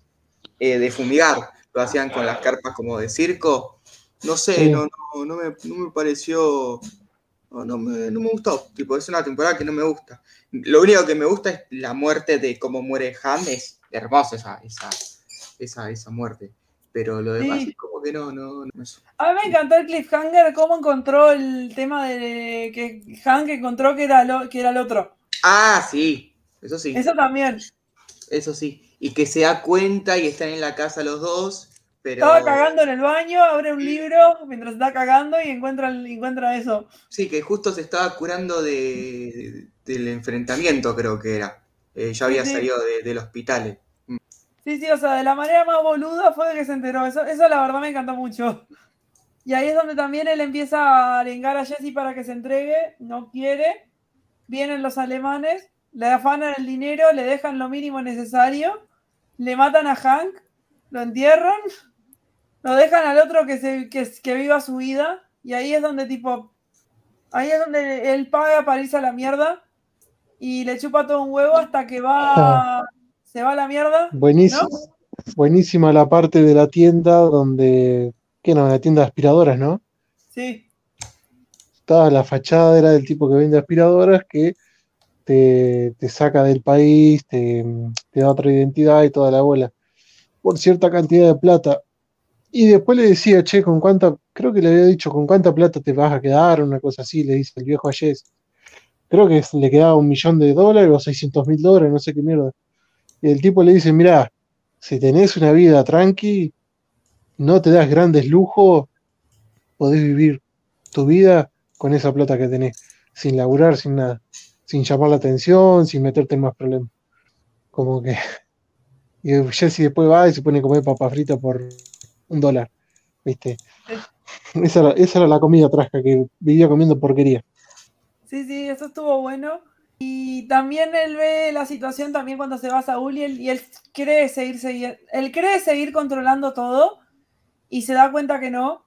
de fumigar, lo hacían con las carpas como de circo. No sé, Sí. no, no, no me, no me pareció. No, no me, no me gustó. Tipo, es una temporada que no me gusta. Lo único que me gusta es la muerte de cómo muere Ham. Es hermosa esa, esa, esa, esa muerte. Pero lo demás Sí. es como que no, no, no A mí me encantó el cliffhanger, cómo encontró el tema de que Hank encontró que era, lo, que era el otro. Ah, sí. Eso sí. Eso también. Eso sí. Y que se da cuenta y están en la casa los dos. Pero Estaba cagando en el baño, abre un libro mientras está cagando y encuentra, encuentra eso. sí, que justo se estaba curando de, del enfrentamiento, creo que era. Eh, ya había Sí. salido de- del hospital. Sí, sí, o sea, de la manera más boluda fue de que se enteró. Eso, eso la verdad me encantó mucho. Y ahí es donde también él empieza a arengar a Jesse para que se entregue, no quiere. Vienen los alemanes, le afanan el dinero, le dejan lo mínimo necesario, le matan a Hank, lo entierran, lo dejan al otro que, se, que, que viva su vida. Y ahí es donde tipo, ahí es donde él paga para irse a la mierda y le chupa todo un huevo hasta que va, se va a la mierda. Buenísima, buenísima la parte de la tienda donde, ¿qué no? La tienda de aspiradoras, ¿no? Sí. Estaba la fachada, era del tipo que vende aspiradoras que te, te saca del país, te, te da otra identidad y toda la bola, por cierta cantidad de plata. Y después le decía, che, ¿con cuánta? Creo que le había dicho, ¿con cuánta plata te vas a quedar? Una cosa así, le dice el viejo a Jess. Creo que le quedaba un millón de dólares o 600 mil dólares, no sé qué mierda. Y el tipo le dice, mirá, si tenés una vida tranqui, no te das grandes lujos, podés vivir tu vida con esa plata que tenés, sin laburar, sin nada, sin llamar la atención, sin meterte en más problemas. Como que. Y Jesse después va y se pone a comer papa frita por un dólar, ¿viste? Esa era, esa era la comida trasca que vivía comiendo porquería. Sí, sí, eso estuvo bueno. Y también él ve la situación también cuando se va a Saúl y él, y él cree seguir, seguir, él cree seguir controlando todo y se da cuenta que no.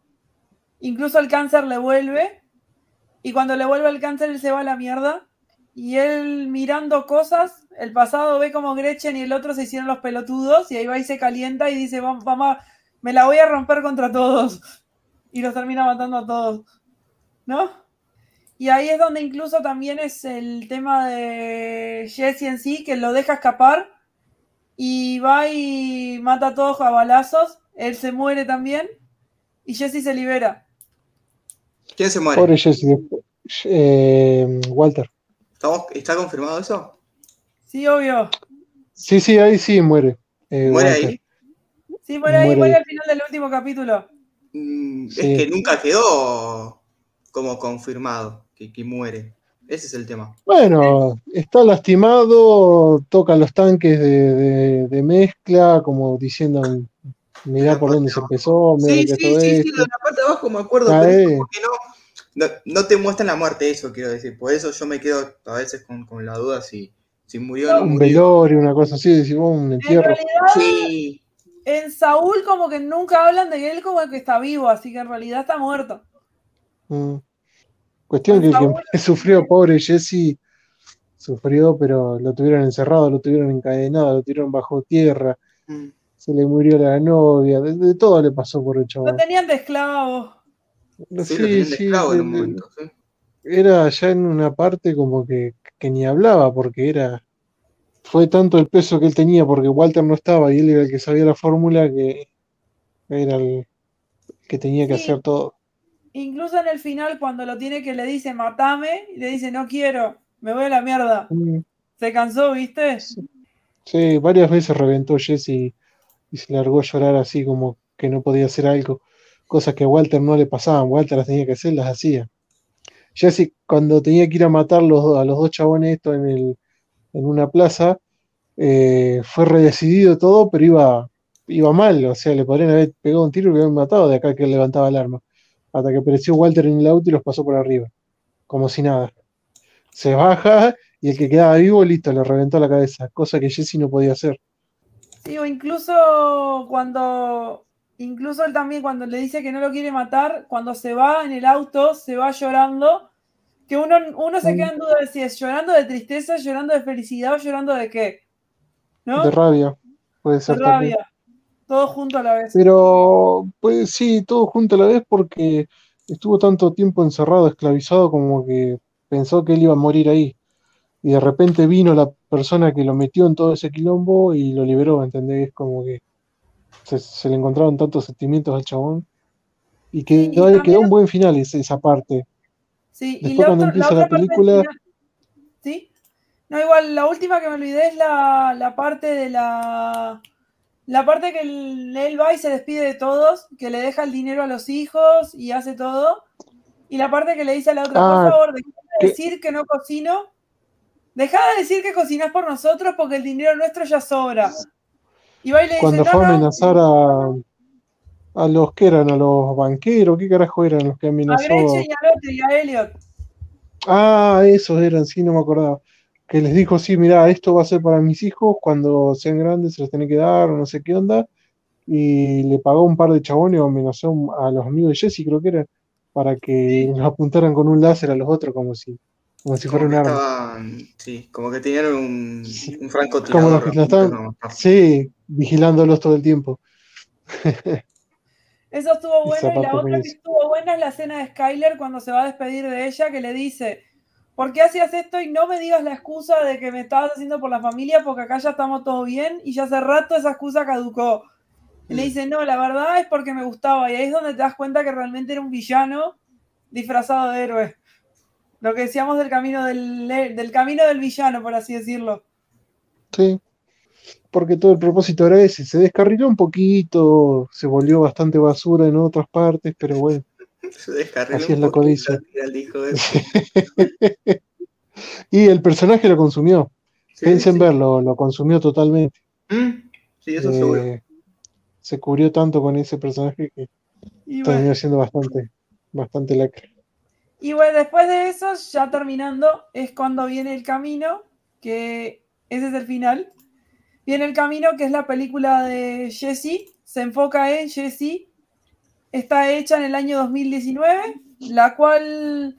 Incluso el cáncer le vuelve y cuando le vuelve el cáncer él se va a la mierda y él mirando cosas, el pasado ve como Gretchen y el otro se hicieron los pelotudos y ahí va y se calienta y dice, vamos, vamos, me la voy a romper contra todos y los termina matando a todos, ¿no? Y ahí es donde incluso también es el tema de Jesse en sí, que lo deja escapar y va y mata a todos a balazos. Él se muere también y Jesse se libera. ¿Quién se muere? Pobre Jesse. eh, Walter. ¿Estamos- ¿Está confirmado eso? Sí, obvio. Sí, sí, ahí sí muere. eh, ¿Muere Walter. ahí? Sí, muere ahí, Muere muere ahí. al final del último capítulo. Mm, Sí. Es que nunca quedó como confirmado que, que muere. Ese es el tema. Bueno, está lastimado, toca los tanques de, de- de mezcla, como diciendo, mirá por dónde se empezó, mirá Sí, que sí, todo sí, sí, esto. de la parte de abajo me acuerdo, Ah, pero eh. como que no, no, no te muestran la muerte, eso quiero decir. Por eso yo me quedo a veces con, con la duda si, si murió o no Un murió. velorio, una cosa así, decimos un En entierro. realidad, Sí, en Saúl como que nunca hablan de él como que está vivo, así que en realidad está muerto. Mm. Cuestión que que sufrió, pobre Jesse, sufrió, pero lo tuvieron encerrado, lo tuvieron encadenado, lo tuvieron bajo tierra, Mm. se le murió la novia, de, de todo le pasó por el Lo chaval. tenían de esclavo. sí, lo Sí, tenían de sí, esclavo en un momento. sí. era ya en una parte como que, que ni hablaba, porque era, fue tanto el peso que él tenía, porque Walter no estaba y él era el que sabía la fórmula, que era el que tenía que Sí. hacer todo. Incluso en el final, cuando lo tiene que le dice matame, y le dice no quiero, me voy a la mierda. Mm, Se cansó, ¿viste? Sí, varias veces reventó Jesse y, y se largó a llorar así como que no podía hacer algo, cosas que a Walter no le pasaban, Walter las tenía que hacer, las hacía. Jesse cuando tenía que ir a matar los a los dos chabones estos en, el, en una plaza, eh, fue redecidido todo, pero iba, iba mal, o sea, le podrían haber pegado un tiro y lo habían matado de acá que levantaba el arma, hasta que apareció Walter en el auto y los pasó por arriba, como si nada. Se baja y el que quedaba vivo, listo, le reventó la cabeza, cosa que Jesse no podía hacer. Sí, o incluso cuando, incluso él también cuando le dice que no lo quiere matar, cuando se va en el auto, se va llorando, que uno, uno se queda en duda de si es llorando de tristeza, llorando de felicidad o llorando de qué. ¿No? De rabia, puede De ser también. rabia. Todo junto a la vez. Pero, pues sí, todo junto a la vez porque estuvo tanto tiempo encerrado, esclavizado, como que pensó que él iba a morir ahí. Y de repente vino la persona que lo metió en todo ese quilombo y lo liberó, ¿entendés? Como que se, se le encontraron tantos sentimientos al chabón. Y quedó, y quedó también- un buen final esa parte. Sí, y la, cuando otra- la otra la parte final- ¿Sí? No, igual, la última que me olvidé es la, la parte de la. La parte que él, él va y se despide de todos, que le deja el dinero a los hijos y hace todo. Y la parte que le dice a la otra, Ah, por favor, deja de decir que no cocino. Deja de decir que cocinas por nosotros porque el dinero nuestro ya sobra. Y va y le dice, Cuando no, fue a no, amenazar a, a los que eran, a los banqueros, ¿qué carajo eran los que a amenazó? Gretchen y a Lotte y a Elliot. Ah, esos eran, sí, no me acordaba. Que les dijo, sí, mira, esto va a ser para mis hijos, cuando sean grandes se los tiene que dar, o no sé qué onda. Y le pagó un par de chabones o amenazó a los amigos de Jesse, creo que era, para que los apuntaran con un láser a los otros, como si, como si fuera Como un que arma. estaban, sí, como que tenían un, un Como francotirador. los que lo estaban, ¿no? sí, vigilándolos todo el tiempo. Eso estuvo Esa bueno. Y la otra que estuvo buena es la escena de Skyler cuando se va a despedir de ella, que le dice, ¿por qué hacías esto y no me digas la excusa de que me estabas haciendo por la familia? Porque acá ya estamos todo bien y ya hace rato esa excusa caducó. Y le Mm. dice, no, la verdad es porque me gustaba. Y ahí es donde te das cuenta que realmente era un villano disfrazado de héroe. Lo que decíamos del camino del, del camino del villano, por así decirlo. Sí, porque todo el propósito era ese. Se descarriló un poquito, se volvió bastante basura en otras partes, pero bueno. Se descarriló Así es un la poquito codicia. Y el personaje lo consumió. Sí, Heisenberg lo, lo consumió totalmente. sí. Mm, Sí, eso seguro. Eh, se cubrió tanto con ese personaje que Y bueno, terminó siendo bastante, bastante lacra. Y bueno, después de eso, ya terminando, es cuando viene el camino, que ese es el final. Viene el camino, que es la película de Jesse, se enfoca en Jesse, está hecha en el año 2019, la cual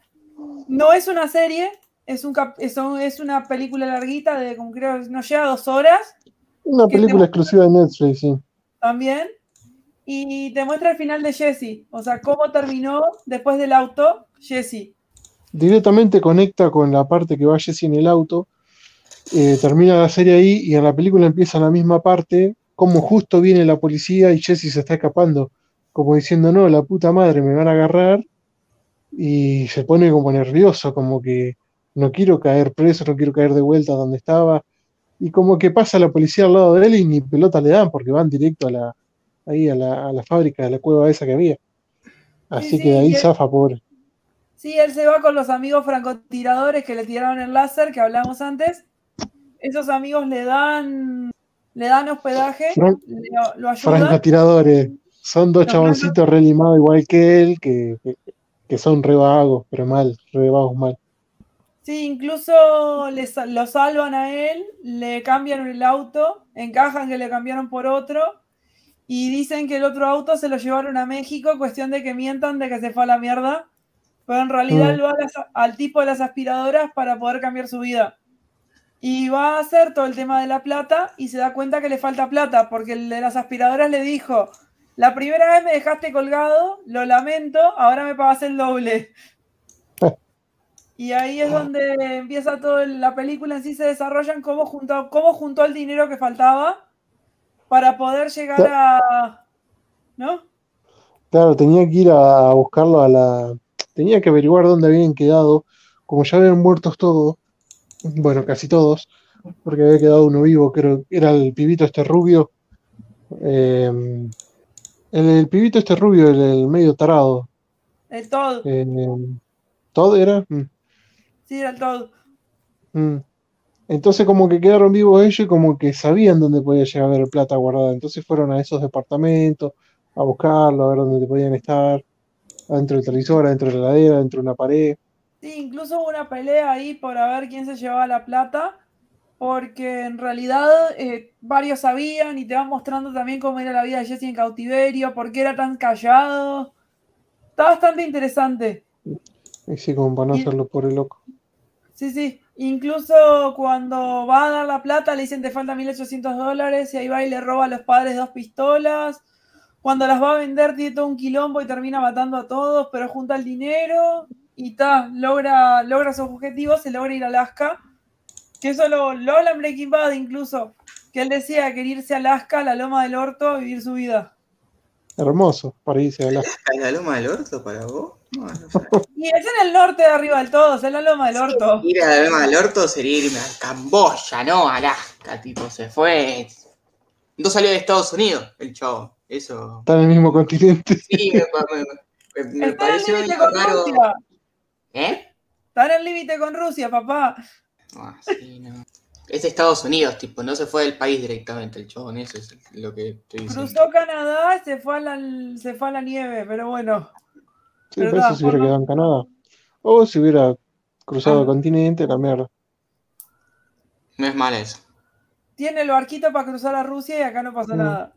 no es una serie, es, un cap- es, un- es una película larguita de, como creo, no llega a dos horas Una película exclusiva de Netflix, sí. también, y te muestra el final de Jesse, o sea, cómo terminó después del auto Jesse. Directamente conecta con la parte que va Jesse en el auto. Eh, termina la serie ahí y en la película empieza la misma parte, como justo viene la policía y Jesse se está escapando, como diciendo, no, la puta madre, me van a agarrar. Y se pone como nervioso, como que no quiero caer preso, no quiero caer de vuelta donde estaba. y como que pasa la policía al lado de él y ni pelota le dan porque van directo a la, ahí a la, a la fábrica de la cueva esa que había. Así Sí, que de ahí él- zafa, pobre. Sí, él se va con los amigos francotiradores que le tiraron el láser que hablamos antes. Esos amigos le dan, le dan hospedaje, Fran- lo ayudan. francotiradores. Son dos chaboncitos re limados igual que él, que, que, que son re vagos, pero mal, re vagos mal. Sí, incluso le sa- lo salvan a él, le cambian el auto, encajan que le cambiaron por otro y dicen que el otro auto se lo llevaron a México, cuestión de que mientan de que se fue a la mierda, pero en realidad Mm. él va al tipo de las aspiradoras para poder cambiar su vida. Y va a hacer todo el tema de la plata y se da cuenta que le falta plata, porque el de las aspiradoras le dijo, la primera vez me dejaste colgado, lo lamento, ahora me pagas el doble. Y ahí es donde empieza toda la película en sí, se desarrollan cómo juntó, cómo juntó el dinero que faltaba para poder llegar a... ¿No? Claro, tenía que ir a buscarlo a la. Tenía que averiguar dónde habían quedado. Como ya habían muertos todos, bueno, casi todos, porque había quedado uno vivo, creo que era el pibito este rubio. eh, el, el pibito este rubio, el, el medio tarado. El todo. eh, ¿Todo era? Mm, Sí, era el todo. mm. Entonces como que quedaron vivos ellos y como que sabían dónde podía llegar a haber plata guardada. Entonces fueron a esos departamentos a buscarlo, a ver dónde podían estar. Adentro del televisor, adentro de la heladera, adentro de una pared. Sí, incluso hubo una pelea ahí por ver quién se llevaba la plata, porque en realidad eh, varios sabían y te van mostrando también cómo era la vida de Jesse en cautiverio, por qué era tan callado. Está bastante interesante. Y sí, como para no hacerlo por el loco. Sí, sí. Incluso cuando va a dar la plata le dicen te faltan 1800 dólares y ahí va y le roba a los padres dos pistolas. Cuando las va a vender tiene todo un quilombo y termina matando a todos, pero junta el dinero y ta, logra, logra sus objetivos, se logra ir a Alaska. Que eso lo, lo habla en Breaking Bad incluso. Que él decía que irse a Alaska, a la loma del orto, a vivir su vida. Hermoso, para irse a hablar. ¿En la loma del orto para vos? No, no sé. Y es en el norte de arriba del todo, es en la loma del orto. Ir a la loma del orto sería irme a Camboya, no a Alaska, tipo, se fue. No salió de Estados Unidos el chavo. Eso. Está en el mismo continente. Sí, me, me- me- me Está en el ¿Eh? Está en el límite con Rusia, papá. Ah, sí, no. Es de Estados Unidos, tipo, no se fue del país directamente el chabón, eso es lo que estoy diciendo. Cruzó Canadá y se fue a la, se fue a la nieve, pero bueno. Sí, Pero eso se hubiera quedado en Canadá. O si hubiera cruzado Ah. el continente, la mierda. No es mala eso. Tiene el barquito para cruzar a Rusia y acá no pasó Mm. nada.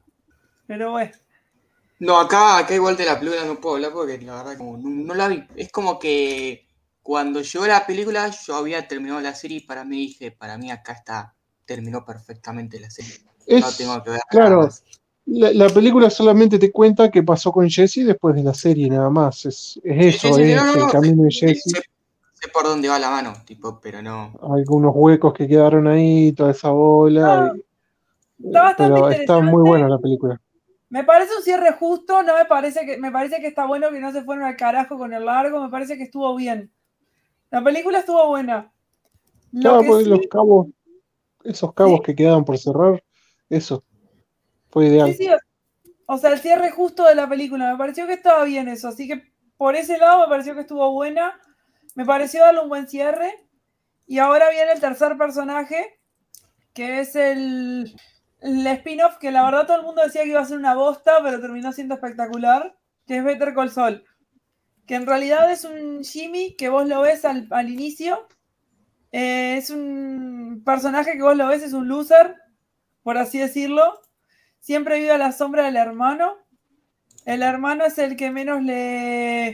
Pero bueno. No, acá, acá igual de la película no puedo hablar porque la verdad como no, no la vi. Es como que cuando llegó la película yo había terminado la serie y para mí dije, para mí acá está, terminó perfectamente la serie. No tengo que ver claro, la, la película solamente te cuenta qué pasó con Jesse después de la serie, nada más. Es, es eso, Sí, sí, sí, es no, no, el no, camino de Jesse. sé- sé por dónde va la mano, tipo, pero no. Algunos huecos que quedaron ahí, toda esa bola. No, y- está bastante pero está muy buena la película. Me parece un cierre justo, no me parece que, me parece que está bueno que no se fueron al carajo con el largo, me parece que estuvo bien. La película estuvo buena. Lo Claro, que porque sí- los cabos, esos cabos Sí. que quedaban por cerrar, eso. Fue ideal. Sí, sí, o sea, el cierre justo de la película. Me pareció que estaba bien eso. Así que por ese lado me pareció que estuvo buena. Me pareció darle un buen cierre. Y ahora viene el tercer personaje, que es el, el spin-off, que la verdad todo el mundo decía que iba a ser una bosta, pero terminó siendo espectacular, que es Better Call Saul. Que en realidad es un Jimmy que vos lo ves al, al inicio. Eh, es un personaje que vos lo ves, es un loser, por así decirlo siempre vive a la sombra del hermano. El hermano es el que menos le.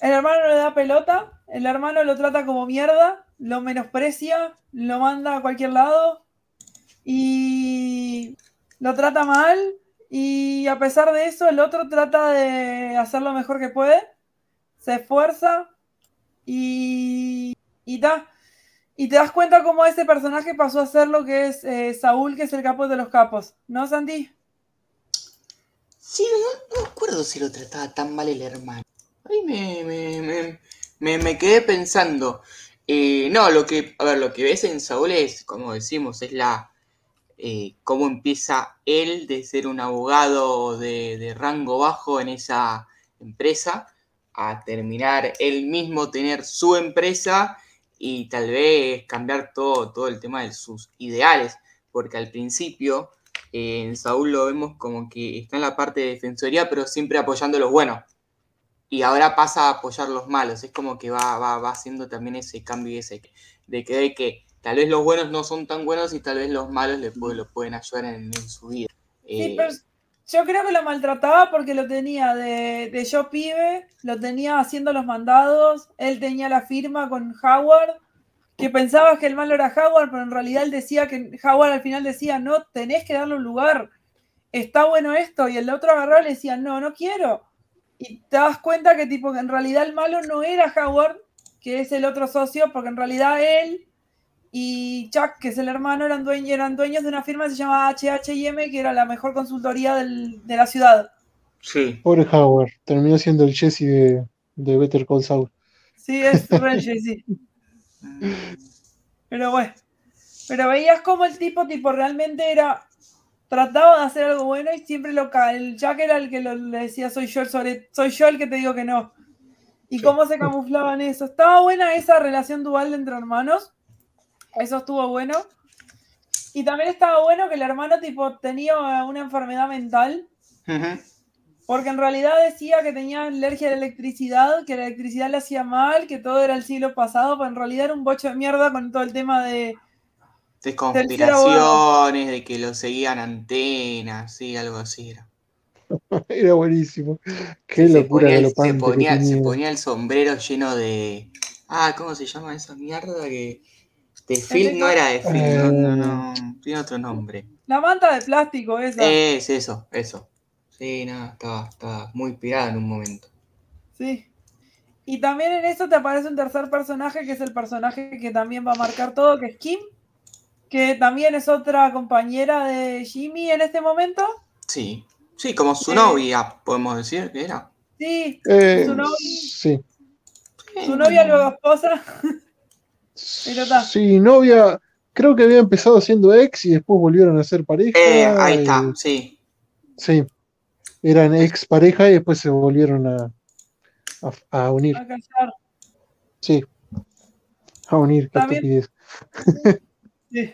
El hermano no le da pelota. El hermano lo trata como mierda. Lo menosprecia. Lo manda a cualquier lado. Y lo trata mal. Y a pesar de eso, el otro trata de hacer lo mejor que puede. Se esfuerza. Y. Y ta. Y te das cuenta cómo ese personaje pasó a ser lo que es eh, Saúl, que es el capo de los capos. ¿No, Santi? Sí, no, no acuerdo si lo trataba tan mal el hermano. Ahí me, me, me, me, me quedé pensando. Eh, no, lo que, a ver, lo que ves en Saúl es, como decimos, es la eh, cómo empieza él de ser un abogado de, de, rango bajo en esa empresa a terminar él mismo tener su empresa y tal vez cambiar todo, todo el tema de sus ideales, porque al principio eh, en Saúl lo vemos como que está en la parte de defensoría, pero siempre apoyando los buenos. Y ahora pasa a apoyar los malos. Es como que va, va, va haciendo también ese cambio ese de que, de que tal vez los buenos no son tan buenos y tal vez los malos le lo pueden ayudar en, en su vida. Sí, eh, pero yo creo que lo maltrataba porque lo tenía de, de, yo pibe, lo tenía haciendo los mandados, él tenía la firma con Howard, que pensaba que el malo era Howard, pero en realidad él decía que Howard al final decía, no, tenés que darle un lugar, está bueno esto, y el otro agarró y le decía, no, no quiero. Y te das cuenta que tipo que en realidad el malo no era Howard, que es el otro socio, porque en realidad él y Chuck, que es el hermano, eran, dueños, eran dueños de una firma que se llama HHM, que era la mejor consultoría del, de la ciudad. Sí. Pobre Howard, terminó siendo el Jesse de, de Better Call Saul. Sí, es el Jesse. Pero bueno, pero veías como el tipo, tipo, realmente era, trataba de hacer algo bueno y siempre lo el Jack era el que lo, le decía, soy yo el sobre, soy yo el que te digo que no. Y sí. cómo se camuflaban eso. Estaba buena esa relación dual entre hermanos eso estuvo bueno. Y también estaba bueno que el hermano tipo tenía una enfermedad mental. Uh -huh. Porque en realidad decía que tenía alergia a la electricidad, que la electricidad le hacía mal, que todo era el siglo pasado, pero en realidad era un bocho de mierda con todo el tema de... De conspiraciones, de que lo seguían antenas, sí, algo así era. Era buenísimo. Qué se locura ponía, de lo se, ponía, se ponía el sombrero lleno de... Ah, ¿cómo se llama esa mierda que... De film no era de film, eh... no, no, no, tiene otro nombre. La manta de plástico esa. Es eso, eso. Sí, nada, no, estaba, estaba muy pirada en un momento. Sí. Y también en eso te aparece un tercer personaje, que es el personaje que también va a marcar todo, que es Kim, que también es otra compañera de Jimmy en este momento. Sí, sí, como su eh... novia, podemos decir que era. Sí, eh, su novia. Sí. Su novia, luego esposa. Pero. Sí, novia, creo que había empezado siendo ex y después volvieron a ser pareja. Eh, ahí está, sí. Sí, eran ex pareja y después se volvieron a, a, a unir. A casar. Sí, a unir, También, sí.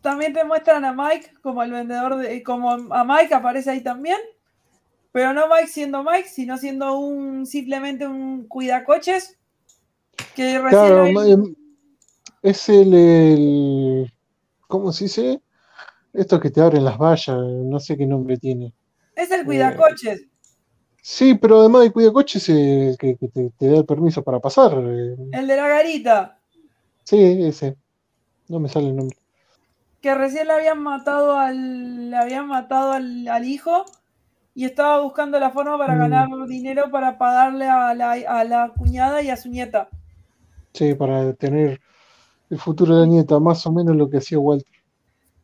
También te muestran a Mike como el vendedor de. como a Mike aparece ahí también. Pero no Mike siendo Mike, sino siendo un simplemente un cuidacoches. Que recién claro, es el, el, ¿Cómo se dice? Esto que te abren las vallas, no sé qué nombre tiene. Es el cuidacoches. Eh, sí, pero además de cuidacoches es que, que te, te, da el permiso para pasar. eh. El de la garita. Sí, ese. No me sale el nombre. Que recién le habían matado al. Le habían matado al, al hijo y estaba buscando la forma para Mm. ganar dinero para pagarle a la, a la cuñada y a su nieta. Sí, para tener el futuro de la nieta, más o menos lo que hacía Walter.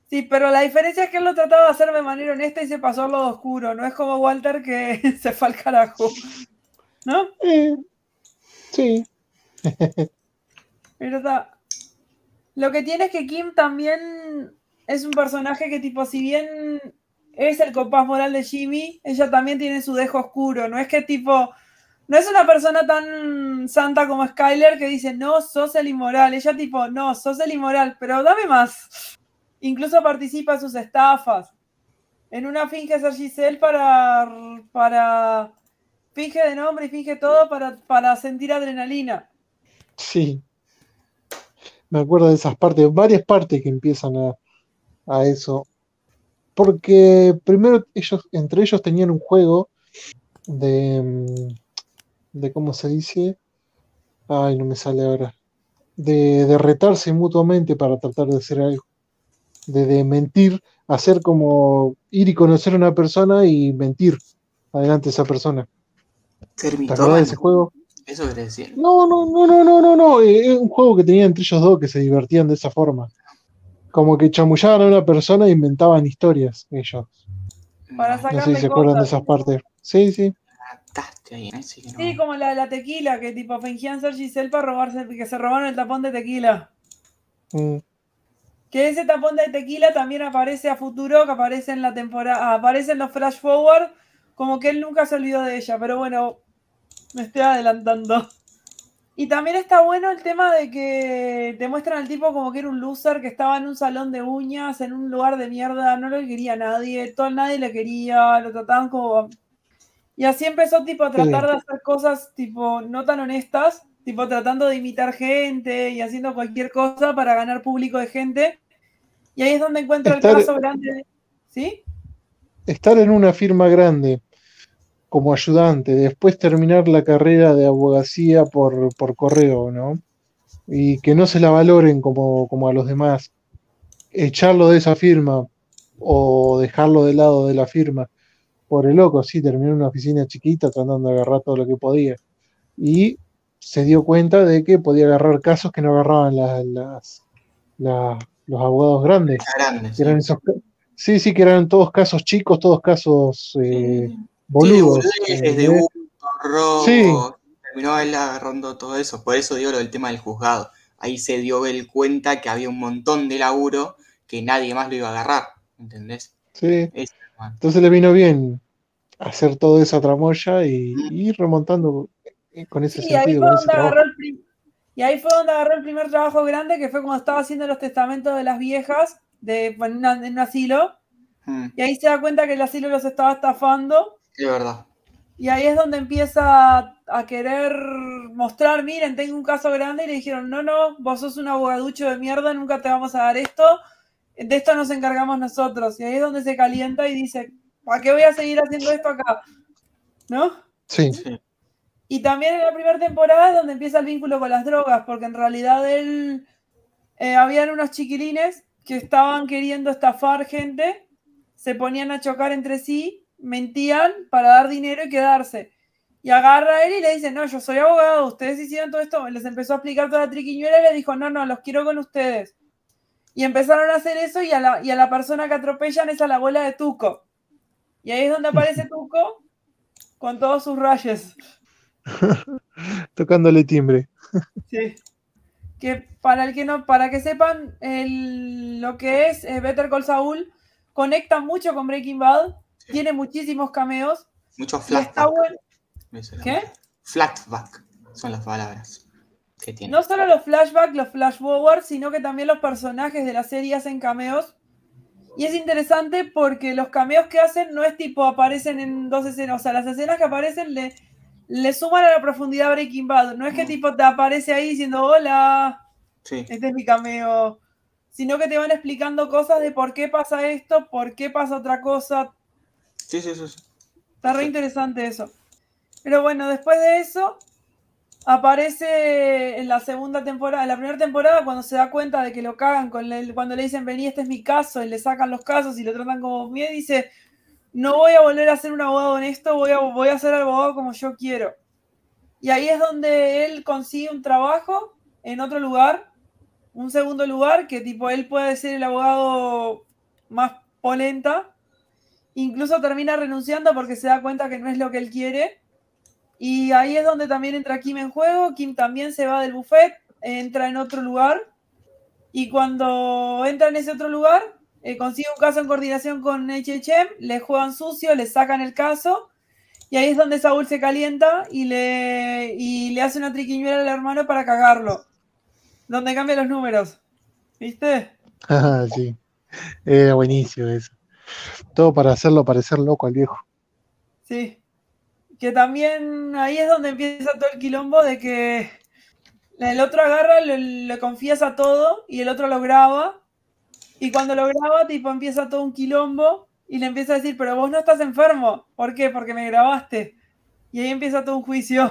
Sí, pero la diferencia es que él lo trataba de hacer de manera honesta y se pasó al lado oscuro. No es como Walter que se fue al carajo. ¿No? Eh, sí. Pero está. Lo que tiene es que Kim también es un personaje que, tipo, si bien es el compás moral de Jimmy, ella también tiene su dejo oscuro. No es que, tipo, no es una persona tan santa como Skyler que dice, no, sos el inmoral. Ella, tipo, no, sos el inmoral, pero dame más. Incluso participa en sus estafas. En una finge ser Giselle para. para finge de nombre y finge todo para, para sentir adrenalina. Sí. Me acuerdo de esas partes, varias partes que empiezan a, a eso. Porque primero ellos, entre ellos tenían un juego de, mm, de ¿cómo se dice? Ay, no me sale ahora. De, de retarse mutuamente para tratar de hacer algo. De, de mentir, hacer como ir y conocer a una persona y mentir adelante a esa persona. ¿Te de ese juego? Eso querés decir. No, no, no, no, no, no, no. Es un juego que tenían entre ellos dos que se divertían de esa forma. Como que chamullaban a una persona e inventaban historias ellos. Para No sé si se acuerdan de esas partes. Sí, sí. Mataste ahí, ¿eh? Sí, que no. Sí, como la de la tequila, que tipo fingían ser Giselle para robarse, que se robaron el tapón de tequila. Mm, Que ese tapón de tequila también aparece a futuro, que aparece en la temporada, aparece en los flash forward, como que él nunca se olvidó de ella, pero bueno, me estoy adelantando. Y también está bueno el tema de que te muestran al tipo como que era un loser, que estaba en un salón de uñas, en un lugar de mierda, no lo quería nadie, todo nadie le quería, lo trataban como... Y así empezó tipo a tratar de hacer cosas tipo no tan honestas, tipo tratando de imitar gente y haciendo cualquier cosa para ganar público de gente. Y ahí es donde encuentro Estar- el caso grande. de- ¿Sí? Estar en una firma grande como ayudante, después terminar la carrera de abogacía por, por correo, ¿no? Y que no se la valoren como, como a los demás. Echarlo de esa firma o dejarlo de lado de la firma. Por el loco, sí, terminó en una oficina chiquita tratando de agarrar todo lo que podía. Y se dio cuenta de que podía agarrar casos que no agarraban las, las- la- los abogados grandes. Grande, que eran esos ca- sí, sí, que eran todos casos chicos, todos casos eh, Sí. boludos. Sí, eh, desde ¿eh? hurto, robo, Sí. terminó él agarrando todo eso. Por eso digo lo del tema del juzgado. Ahí se dio él cuenta que había un montón de laburo que nadie más lo iba a agarrar. ¿Entendés? Sí. Entonces le vino bien hacer toda esa tramoya y, y ir remontando con ese Sí, ahí sentido, con ese el prim- y ahí fue donde agarró el primer trabajo grande, que fue cuando estaba haciendo los testamentos de las viejas de, en, una- en un asilo. Mm, Y ahí se da cuenta que el asilo los estaba estafando. es verdad. Y ahí es donde empieza a querer mostrar, miren, tengo un caso grande. Y le dijeron, no, no, vos sos un abogaducho de mierda, nunca te vamos a dar esto. De esto nos encargamos nosotros. Y ahí es donde se calienta y dice, ¿para qué voy a seguir haciendo esto acá? ¿No? Sí. Y también en la primera temporada es donde empieza el vínculo con las drogas, porque en realidad él, eh, habían unos chiquilines que estaban queriendo estafar gente, se ponían a chocar entre sí, mentían para dar dinero y quedarse. Y agarra a él y le dice, no, yo soy abogado, ustedes hicieron todo esto, les empezó a explicar toda la triquiñuela y le dijo, no, no, los quiero con ustedes. Y empezaron a hacer eso y a la, y a la persona que atropellan es a la abuela de Tuco. Y ahí es donde aparece Tuco con todos sus rayos. tocándole timbre. Sí. Que para el que no, para que sepan el- lo que es eh, Better Call Saul, conecta mucho con Breaking Bad, Sí. tiene muchísimos cameos Muchos y está flashback. bueno. Eso era. ¿Qué? Flashback son las palabras que tiene. No solo los flashbacks, los flash forward, sino que también los personajes de la serie hacen cameos. Y es interesante porque los cameos que hacen no es tipo aparecen en dos escenas, o sea, las escenas que aparecen le, le suman a la profundidad Breaking Bad. No es que Mm. tipo te aparece ahí diciendo hola, Sí. este es mi cameo. Sino que te van explicando cosas de por qué pasa esto, por qué pasa otra cosa. Sí, sí, sí. sí. Está re interesante eso. Pero bueno, después de eso, aparece en la segunda temporada, en la primera temporada, cuando se da cuenta de que lo cagan, con cuando le dicen, vení, este es mi caso, y le sacan los casos y lo tratan como miedo, dice, no voy a volver a ser un abogado honesto, voy a, voy a ser abogado como yo quiero. Y ahí es donde él consigue un trabajo en otro lugar, un segundo lugar, que tipo él puede ser el abogado más polenta. Incluso termina renunciando porque se da cuenta que no es lo que él quiere. Y ahí es donde también entra Kim en juego. Kim también se va del buffet, entra en otro lugar. Y cuando entra en ese otro lugar, eh, consigue un caso en coordinación con HHM, le juegan sucio, le sacan el caso. Y ahí es donde Saúl se calienta y le, y le hace una triquiñuela al hermano para cagarlo. Donde cambia los números. ¿Viste? Ah, sí. Era buenísimo eso. Todo para hacerlo parecer loco al viejo. Sí. Que también ahí es donde empieza todo el quilombo de que el otro agarra, le, confiesa todo y el otro lo graba. Y cuando lo graba, tipo, empieza todo un quilombo y le empieza a decir, pero vos no estás enfermo. ¿Por qué? Porque me grabaste. Y ahí empieza todo un juicio.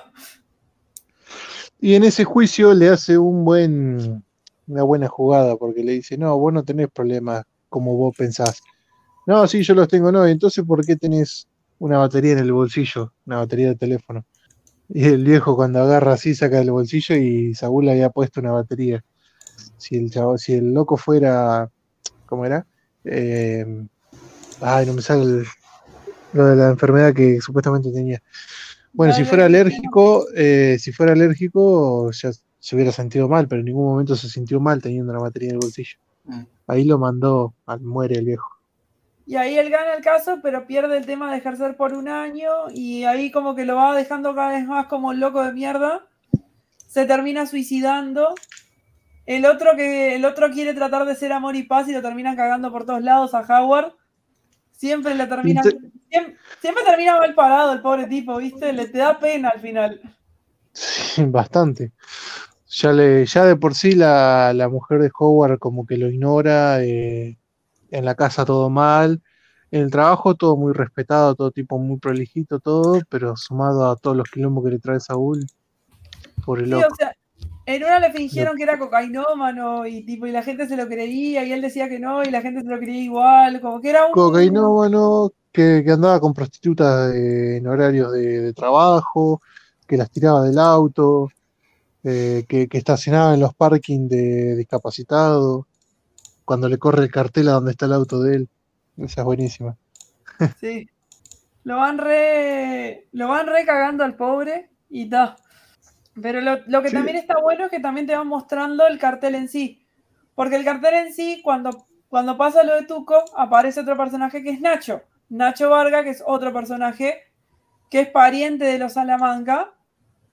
Y en ese juicio le hace un buen, una buena jugada, porque le dice, no, vos no tenés problemas como vos pensás. No, sí, yo los tengo, no. Entonces, ¿por qué tenés una batería en el bolsillo? Una batería de teléfono. Y el viejo cuando agarra así, saca del bolsillo y Saúl le había puesto una batería. Si el chavo, si el loco fuera, ¿cómo era? Eh, ay, no me sale el- lo de la enfermedad que supuestamente tenía. Bueno, si fuera alérgico, eh, si fuera alérgico, ya se hubiera sentido mal, pero en ningún momento se sintió mal teniendo la batería en el bolsillo. Mm. Ahí lo mandó al muere el viejo. Y ahí él gana el caso, pero pierde el tema de ejercer por un año y ahí como que lo va dejando cada vez más como un loco de mierda. Se termina suicidando. El otro que el otro quiere tratar de ser amor y paz y lo terminan cagando por todos lados a Howard. Siempre le termina siempre, siempre termina mal parado el pobre tipo, ¿viste? Le te da pena al final. Sí, bastante. Ya, le, ya de por sí la, la mujer de Howard como que lo ignora, eh, en la casa todo mal, en el trabajo todo muy respetado, todo tipo muy prolijito, todo, pero sumado a todos los quilombos que le trae Saúl, por el Sí, loco. o sea, en una le fingieron que era cocainómano y tipo y la gente se lo creía y él decía que no y la gente se lo creía igual, como que era un Cocainómano, que, que andaba con prostitutas de- en horarios de, de trabajo, que las tiraba del auto, eh, que, que estacionaba en los parkings de discapacitados, cuando le corre el cartel a donde está el auto de él. Esa es buenísima. Sí. Lo van re. Lo van re cagando al pobre y ta. Pero lo, lo que Sí. también está bueno es que también te van mostrando el cartel en sí. Porque el cartel en sí, cuando, cuando pasa lo de Tuco, aparece otro personaje que es Nacho. Nacho Varga, que es otro personaje que es pariente de los Salamanca.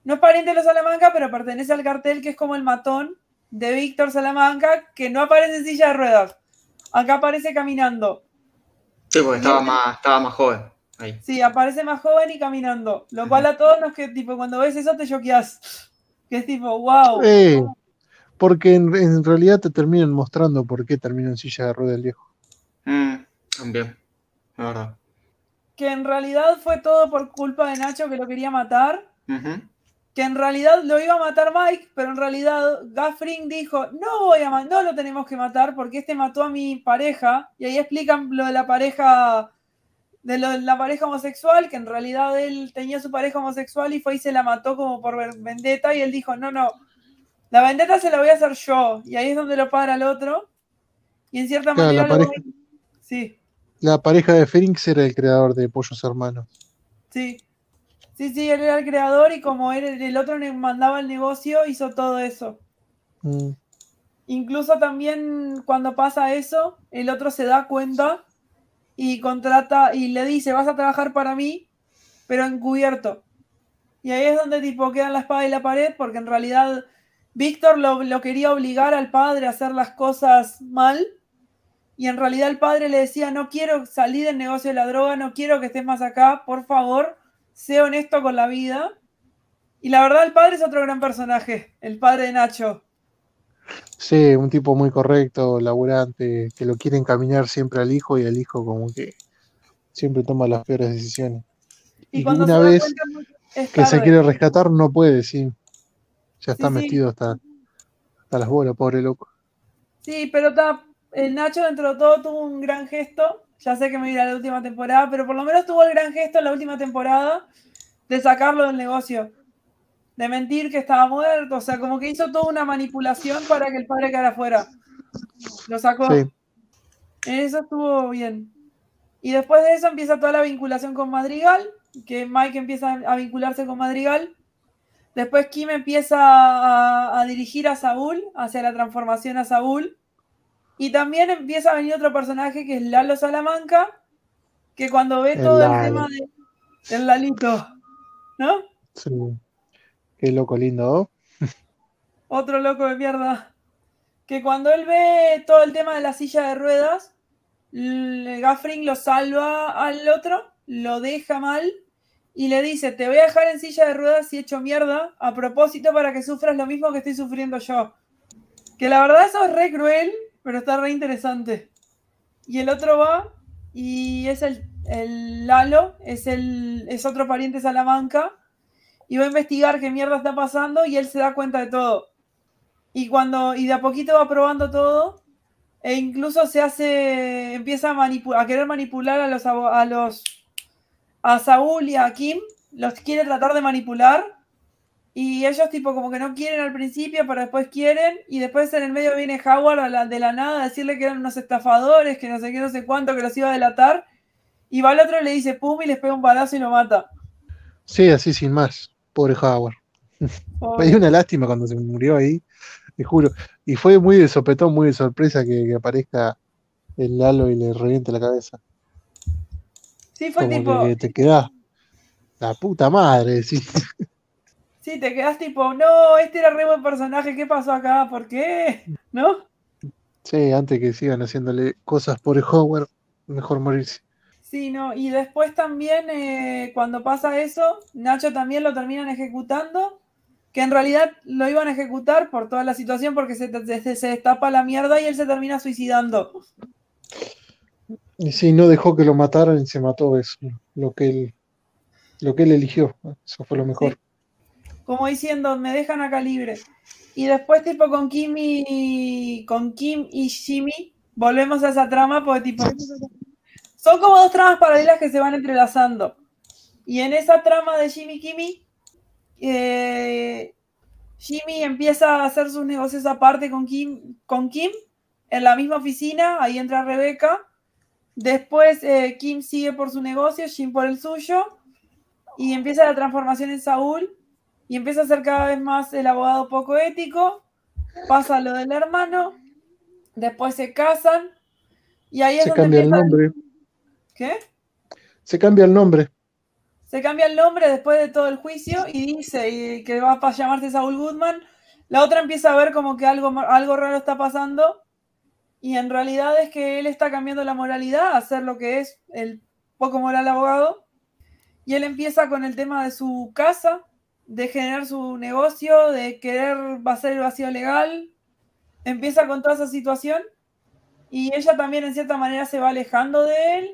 No es pariente de los Salamanca, pero pertenece al cartel que es como el matón de Víctor Salamanca, que no aparece en silla de ruedas. Acá aparece caminando. Sí, porque estaba más, estaba más joven. Ahí. Sí, aparece más joven y caminando. Lo cual a todos nos que, tipo, cuando ves eso te choqueas. Que es tipo, wow. Eh, porque en, en realidad te terminan mostrando por qué terminó en silla de ruedas el viejo. Mm, también, la verdad. Que en realidad fue todo por culpa de Nacho que lo quería matar. Ujú. Que en realidad lo iba a matar Mike, pero en realidad Gaffring dijo, no voy a no lo tenemos que matar porque este mató a mi pareja. Y ahí explican lo de la pareja, de lo de la pareja homosexual, que en realidad él tenía su pareja homosexual y fue y se la mató como por vendetta. Y él dijo, no, no, la vendetta se la voy a hacer yo. Y ahí es donde lo para el otro. Y en cierta Claro, la manera... lo- pareja. Sí. La pareja de Fénix era el creador de Pollos Hermanos. Sí. Sí, sí, él era el creador y como él, el otro le mandaba el negocio, hizo todo eso. Mm, Incluso también cuando pasa eso, el otro se da cuenta y contrata y le dice, vas a trabajar para mí, pero encubierto. Y ahí es donde tipo quedan la espada y la pared, porque en realidad Víctor lo, lo quería obligar al padre a hacer las cosas mal. Y en realidad el padre le decía, no quiero salir del negocio de la droga, no quiero que estés más acá, por favor, sé honesto con la vida. Y la verdad el padre es otro gran personaje, el padre de Nacho. Sí, un tipo muy correcto, laburante, que lo quiere encaminar siempre al hijo y el hijo como que siempre toma las peores decisiones. Y Y cuando una vez cuenta Que se quiere rescatar no puede, sí. Ya está Sí, sí. metido hasta, hasta las bolas, pobre loco. Sí, pero ta- el Nacho dentro de todo tuvo un gran gesto. Ya sé que me irá la última temporada, pero por lo menos tuvo el gran gesto en la última temporada de sacarlo del negocio. De mentir que estaba muerto. O sea, como que hizo toda una manipulación para que el padre quedara fuera. Lo sacó. Sí, Eso estuvo bien. Y después de eso empieza toda la vinculación con Madrigal, que Mike empieza a vincularse con Madrigal. Después Kim empieza a, a dirigir a Saúl, hacia la transformación a Saúl. Y también empieza a venir otro personaje que es Lalo Salamanca, que cuando ve El todo el tema de, del Lalito, ¿no? sí. Qué loco lindo, ¿no? Otro loco de mierda. Que cuando él ve todo el tema de la silla de ruedas, Gaffring lo salva al otro, lo deja mal y le dice, te voy a dejar en silla de ruedas y hecho mierda a propósito para que sufras lo mismo que estoy sufriendo yo. Que la verdad eso es re cruel, pero está re interesante. Y el otro va y es el, el Lalo, es, el, es otro pariente Salamanca y va a investigar qué mierda está pasando y él se da cuenta de todo. Y cuando y de a poquito va probando todo e incluso se hace empieza a, a querer manipular a los a los a Saúl y a Kim, los quiere tratar de manipular y ellos tipo como que no quieren al principio, pero después quieren y después en el medio viene Howard a la- de la nada a decirle que eran unos estafadores, que no sé qué, no sé cuánto, que los iba a delatar y va al otro y le dice pum y les pega un balazo y lo mata. Sí, así sin más. Pobre Howard. Me dio una lástima cuando se murió ahí, te juro. Y fue muy de sopetón, muy de sorpresa que, que aparezca el Lalo y le reviente la cabeza. Sí, fue Como tipo. que te quedás. La puta madre, sí. Sí, te quedas tipo, no, este era re buen personaje, ¿qué pasó acá? ¿Por qué? ¿No? Sí, antes que sigan haciéndole cosas por Howard, mejor morirse. Sí, no. Y después también, eh, cuando pasa eso, Nacho también lo terminan ejecutando. Que en realidad lo iban a ejecutar por toda la situación porque se, se, se destapa la mierda y él se termina suicidando. Y sí, no dejó que lo mataran y se mató eso, lo que él, lo que él eligió. Eso fue lo mejor. Como diciendo, me dejan acá libre. Y después, tipo, con Kim y. con Kim y Jimmy, volvemos a esa trama, porque tipo. Son como dos tramas paralelas que se van entrelazando. Y en esa trama de Jimmy Kimmy, eh, Jimmy empieza a hacer sus negocios aparte con Kim, con Kim, en la misma oficina, ahí entra Rebeca. Después eh, Kim sigue por su negocio, Jim por el suyo, y empieza la transformación en Saúl, y empieza a ser cada vez más el abogado poco ético, pasa lo del hermano, después se casan, y ahí es Se donde cambia el nombre. ¿Qué? Se cambia el nombre. Se cambia el nombre después de todo el juicio y dice y que va a llamarse Saul Goodman. La otra empieza a ver como que algo, algo raro está pasando y en realidad es que él está cambiando la moralidad a ser lo que es el poco moral abogado. Y él empieza con el tema de su casa, de generar su negocio, de querer hacer el vacío legal. Empieza con toda esa situación y ella también en cierta manera se va alejando de él.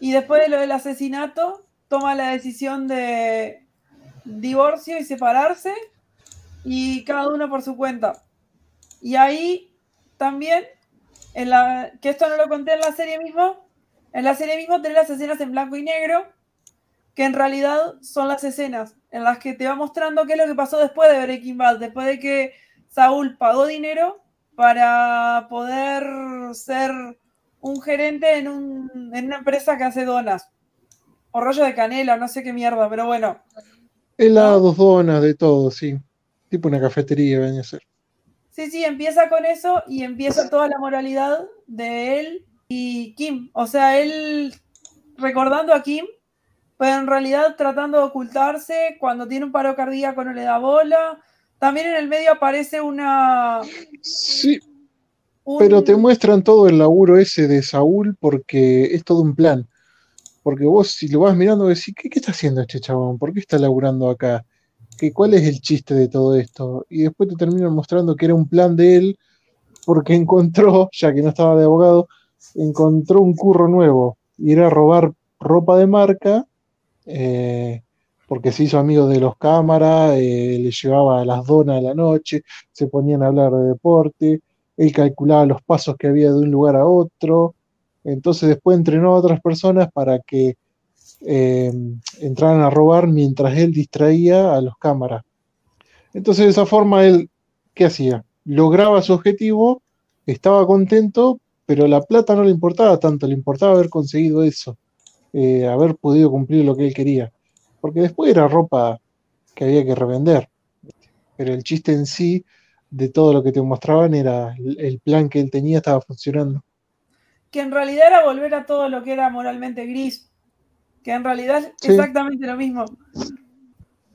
Y después de lo del asesinato, toma la decisión de divorcio y separarse y cada uno por su cuenta. Y ahí también, en la, que esto no lo conté en la serie mismo, en la serie mismo tenés las escenas en blanco y negro, que en realidad son las escenas en las que te va mostrando qué es lo que pasó después de Breaking Bad, después de que Saúl pagó dinero para poder ser un gerente en, un- en una empresa que hace donas. O rollo de canela, no sé qué mierda, pero bueno. Helados, donas, de todo, sí. Tipo una cafetería, venía a ser. Sí, sí, empieza con eso y empieza toda la moralidad de él y Kim. O sea, él recordando a Kim, pero en realidad tratando de ocultarse. Cuando tiene un paro cardíaco no le da bola. También en el medio aparece una. Sí, un- pero te muestran todo el laburo ese de Saúl porque es todo un plan. Porque vos, si lo vas mirando, decís, ¿qué, qué está haciendo este chabón? ¿Por qué está laburando acá? ¿Qué, ¿Cuál es el chiste de todo esto? Y después te terminan mostrando que era un plan de él porque encontró, ya que no estaba de abogado, encontró un curro nuevo y era robar ropa de marca eh, porque se hizo amigo de los cámaras, eh, le llevaba las donas a la noche, se ponían a hablar de deporte, él calculaba los pasos que había de un lugar a otro, entonces después entrenó a otras personas para que eh, entraran a robar mientras él distraía a los cámaras. Entonces de esa forma él, ¿qué hacía? Lograba su objetivo, estaba contento, pero la plata no le importaba tanto, le importaba haber conseguido eso, eh, haber podido cumplir lo que él quería, porque después era ropa que había que revender, pero el chiste en sí de todo lo que te mostraban era el, plan que él tenía estaba funcionando. que en realidad era volver a todo lo que era moralmente gris, que en realidad es Sí. exactamente lo mismo.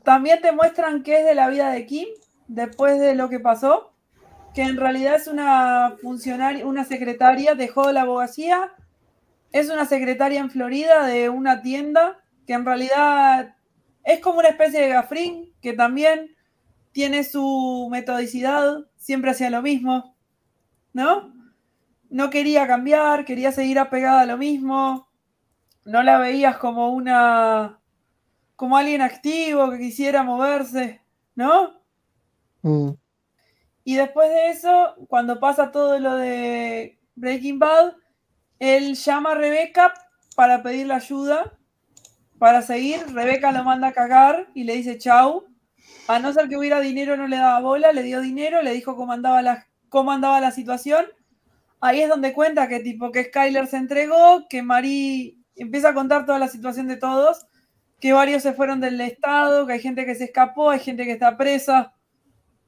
También te muestran qué es de la vida de Kim después de lo que pasó, que en realidad es una funcionaria, una secretaria, dejó la abogacía, es una secretaria en Florida de una tienda, que en realidad es como una especie de gafrín, que también tiene su metodicidad, siempre hacía lo mismo, ¿no? no quería cambiar, quería seguir apegada a lo mismo, no la veías como una, como alguien activo que quisiera moverse, ¿no? Mm, Y después de eso, cuando pasa todo lo de Breaking Bad, él llama a Rebeca para pedirle ayuda, para seguir. Rebeca lo manda a cagar y le dice chau. A no ser que hubiera dinero, no le daba bola, le dio dinero, le dijo cómo andaba la, cómo andaba la situación. Ahí es donde cuenta que tipo que Skyler se entregó, que Marie empieza a contar toda la situación de todos que varios se fueron del estado, que hay gente que se escapó, hay gente que está presa,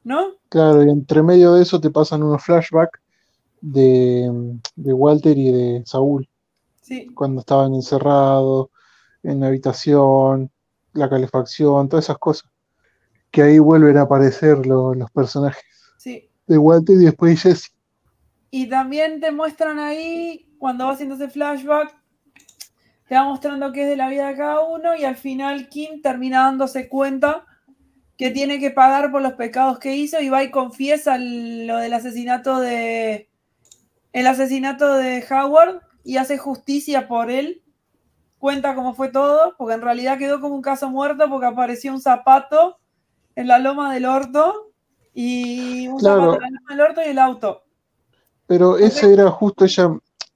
¿no? Claro, y entre medio de eso te pasan unos flashbacks de, de Walter y de Saúl, Sí, cuando estaban encerrados en la habitación, la calefacción, todas esas cosas. Que ahí vuelven a aparecer lo- los personajes sí. de Walter y después Jesse. Y también te muestran ahí, cuando va haciendo ese flashback, te va mostrando qué es de la vida de cada uno y al final Kim termina dándose cuenta que tiene que pagar por los pecados que hizo y va y confiesa lo del asesinato de el asesinato de Howard y hace justicia por él. Cuenta cómo fue todo, porque en realidad quedó como un caso muerto porque apareció un zapato en la loma del orto y un Claro. zapato en la loma del orto y el auto. Pero ese era justo ella,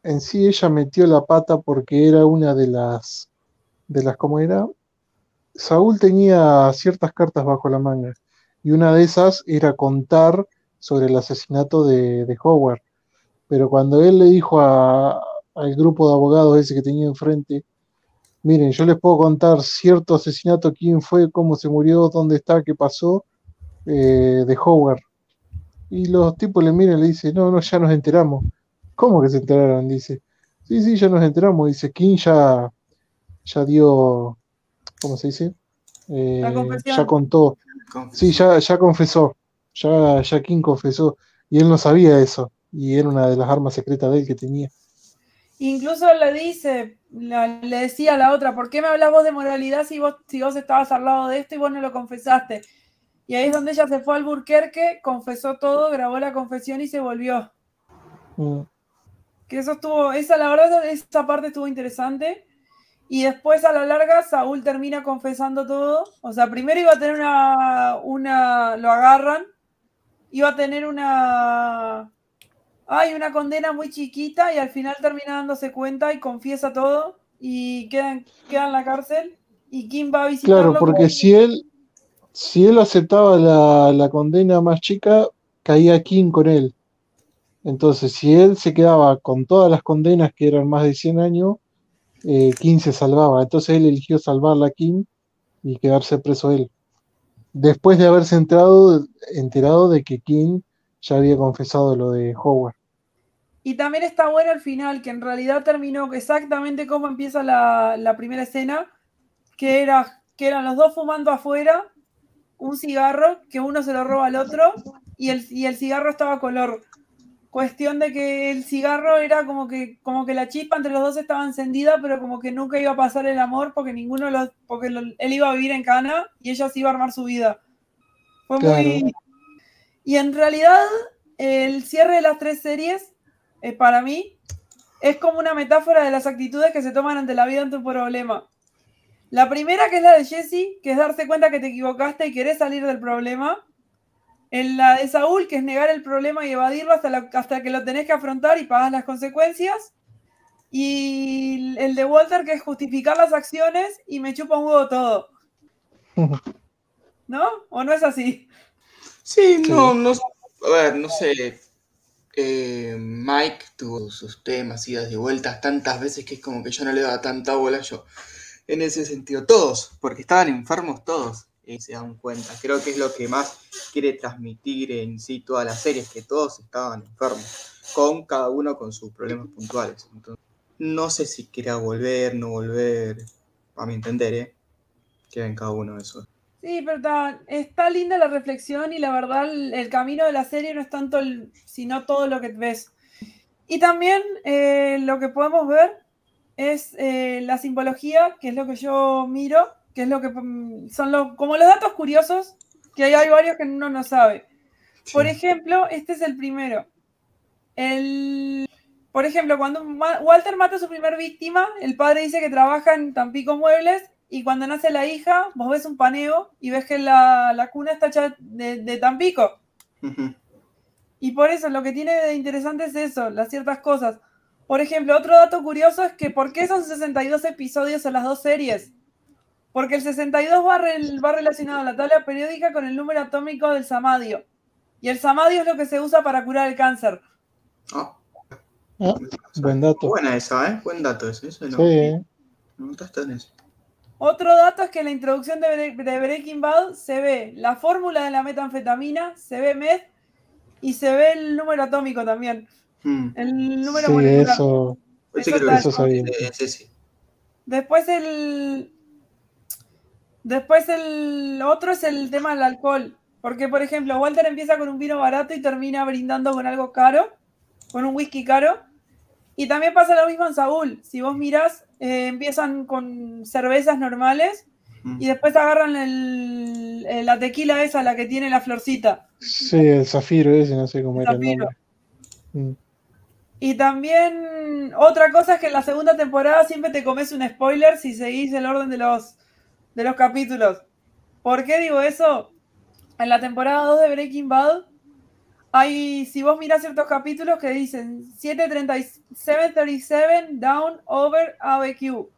en sí ella metió la pata porque era una de las, de las, ¿cómo era? Saúl tenía ciertas cartas bajo la manga y una de esas era contar sobre el asesinato de, de Howard. Pero cuando él le dijo a- al grupo de abogados ese que tenía enfrente, miren, yo les puedo contar cierto asesinato, quién fue, cómo se murió, dónde está, qué pasó, eh, de Howard. Y los tipos le miran y le dicen, no, no, ya nos enteramos. ¿Cómo que se enteraron? Dice, sí, sí, ya nos enteramos. Dice, King ya, ya dio, ¿cómo se dice? Eh, La confesión. ya contó. Sí, ya, ya confesó. Ya, ya King confesó. Y él no sabía eso. Y era una de las armas secretas de él que tenía. Incluso le dice, le decía a la otra, ¿por qué me hablas vos de moralidad si vos, si vos estabas al lado de esto y vos no lo confesaste? Y ahí es donde ella se fue al Burquerque, confesó todo, grabó la confesión y se volvió. Mm. Que eso estuvo, esa la verdad, esa parte estuvo interesante. Y después a la larga Saúl termina confesando todo. O sea, primero iba a tener una, una, lo agarran, iba a tener una, hay una condena muy chiquita y al final termina dándose cuenta y confiesa todo y queda, en- queda en la cárcel y Kim va a visitarlo. Claro, porque con- si él, si él aceptaba la, la condena más chica, caía King con él. Entonces, si él se quedaba con todas las condenas que eran más de 100 años, eh, King se salvaba. Entonces él eligió salvarla a King y quedarse preso él. Después de haberse enterado, enterado de que King ya había confesado lo de Howard. Y también está bueno el final, que en realidad terminó exactamente como empieza la, la primera escena, que, era, que eran los dos fumando afuera, un cigarro, que uno se lo roba al otro, y el, y el cigarro estaba color. Cuestión de que el cigarro era como que, como que la chispa entre los dos estaba encendida, pero como que nunca iba a pasar el amor porque ninguno los, porque lo- él iba a vivir en Cana y ella se iba a armar su vida. Fue muy. Y en realidad, el cierre de las tres series, eh, para mí, es como una metáfora de las actitudes que se toman ante la vida ante un problema. La primera, que es la de Jesse, que es darse cuenta que te equivocaste y querés salir del problema. En la de Saúl, que es negar el problema y evadirlo hasta, la- hasta que lo tenés que afrontar y pagas las consecuencias. Y el de Walter, que es justificar las acciones y me chupa un huevo todo. ¿No? ¿O no es así? Sí, Sí. no, no, a ver, no sé. eh, Mike tuvo sus temas, idas y vueltas tantas veces que es como que yo no le daba tanta bola yo. En ese sentido, todos, porque estaban enfermos todos, y se dan cuenta. Creo que es lo que más quiere transmitir en sí toda la serie, es que todos estaban enfermos, con cada uno con sus problemas puntuales. Entonces, no sé si quería volver, no volver, a mi entender, ¿eh? Queda en cada uno eso. Sí, pero está, está linda la reflexión y la verdad el, el camino de la serie no es tanto el, sino todo lo que ves. Y también eh, lo que podemos ver es eh, la simbología, que es lo que yo miro, que es lo que mm, son los, como los datos curiosos, que hay, hay varios que uno no sabe. Por Sí. ejemplo, este es el primero. El, por ejemplo, cuando Walter mata a su primer víctima, el padre dice que trabaja en Tampico Muebles y cuando nace la hija, vos ves un paneo y ves que la, la cuna está hecha de, de Tampico. Y por eso lo que tiene de interesante es eso, las ciertas cosas. Por ejemplo, otro dato curioso es que ¿por qué son 62 episodios en las dos series? Porque el 62 va, rel- va relacionado a la tabla periódica con el número atómico del samadio. Y el samadio es lo que se usa para curar el cáncer. Ah, buen dato. Buena esa, ¿eh? Buen dato ese. Eso no. Sí, No notaste en eso. Otro dato es que en la introducción de, Bre- de Breaking Bad se ve la fórmula de la metanfetamina, se ve meth y se ve el número atómico también. Mm. El número Sí, molecular. eso. Sabía. eh, sí. Después el. Después el otro es el tema del alcohol. Porque, por ejemplo, Walter empieza con un vino barato y termina brindando con algo caro, con un whisky caro. Y también pasa lo mismo en Saúl. Si vos mirás, eh, empiezan con cervezas normales Mm. y después agarran el- el- la tequila esa, la que tiene la florcita. Sí, el zafiro ese, no sé cómo era el Zafiro. nombre. Mm. Y también otra cosa es que en la segunda temporada siempre te comes un spoiler si seguís el orden de los, de los capítulos. ¿Por qué digo eso? En la temporada 2 de Breaking Bad hay, si vos mirás ciertos capítulos que dicen 737 down over ABQ,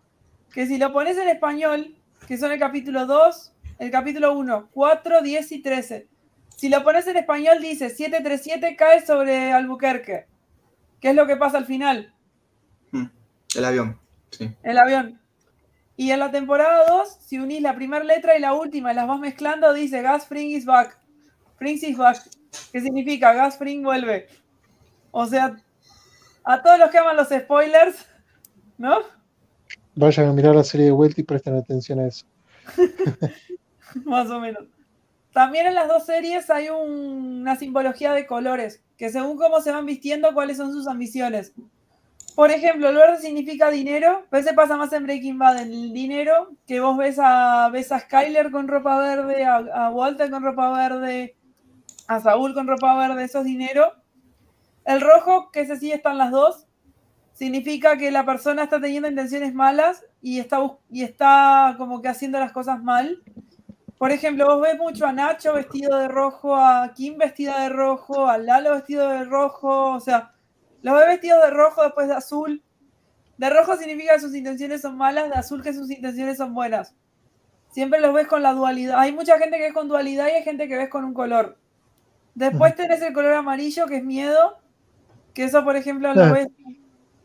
que si lo pones en español, que son el capítulo 2, el capítulo 1, 4, 10 y 13. Si lo pones en español dice 737 cae sobre Albuquerque. ¿Qué es lo que pasa al final? Mm. El avión. Sí. El avión. Y en la temporada 2, si unís la primera letra y la última y las vas mezclando, dice Gas Spring is back. Springs is back. ¿Qué significa? Gas Spring vuelve. O sea, a todos los que aman los spoilers, ¿no? Vayan a mirar la serie de vuelta y presten atención a eso. Más o menos. También en las dos series hay un- una simbología de colores, que según cómo se van vistiendo, cuáles son sus ambiciones. Por ejemplo, el verde significa dinero, pero ese pasa más en Breaking Bad, en el dinero, que vos ves a, ves a Skyler con ropa verde, a, a Walter con ropa verde, a Saúl con ropa verde, eso es dinero. El rojo, que ese sí están las dos, significa que la persona está teniendo intenciones malas y está, y está como que haciendo las cosas mal. Por ejemplo, vos ves mucho a Nacho vestido de rojo, a Kim vestida de rojo, a Lalo vestido de rojo, o sea, los ves vestidos de rojo después de azul. De rojo significa que sus intenciones son malas, de azul que sus intenciones son buenas. Siempre los ves con la dualidad. Hay mucha gente que ves con dualidad y hay gente que ves con un color. Después tenés el color amarillo, que es miedo, que eso, por ejemplo, lo ves,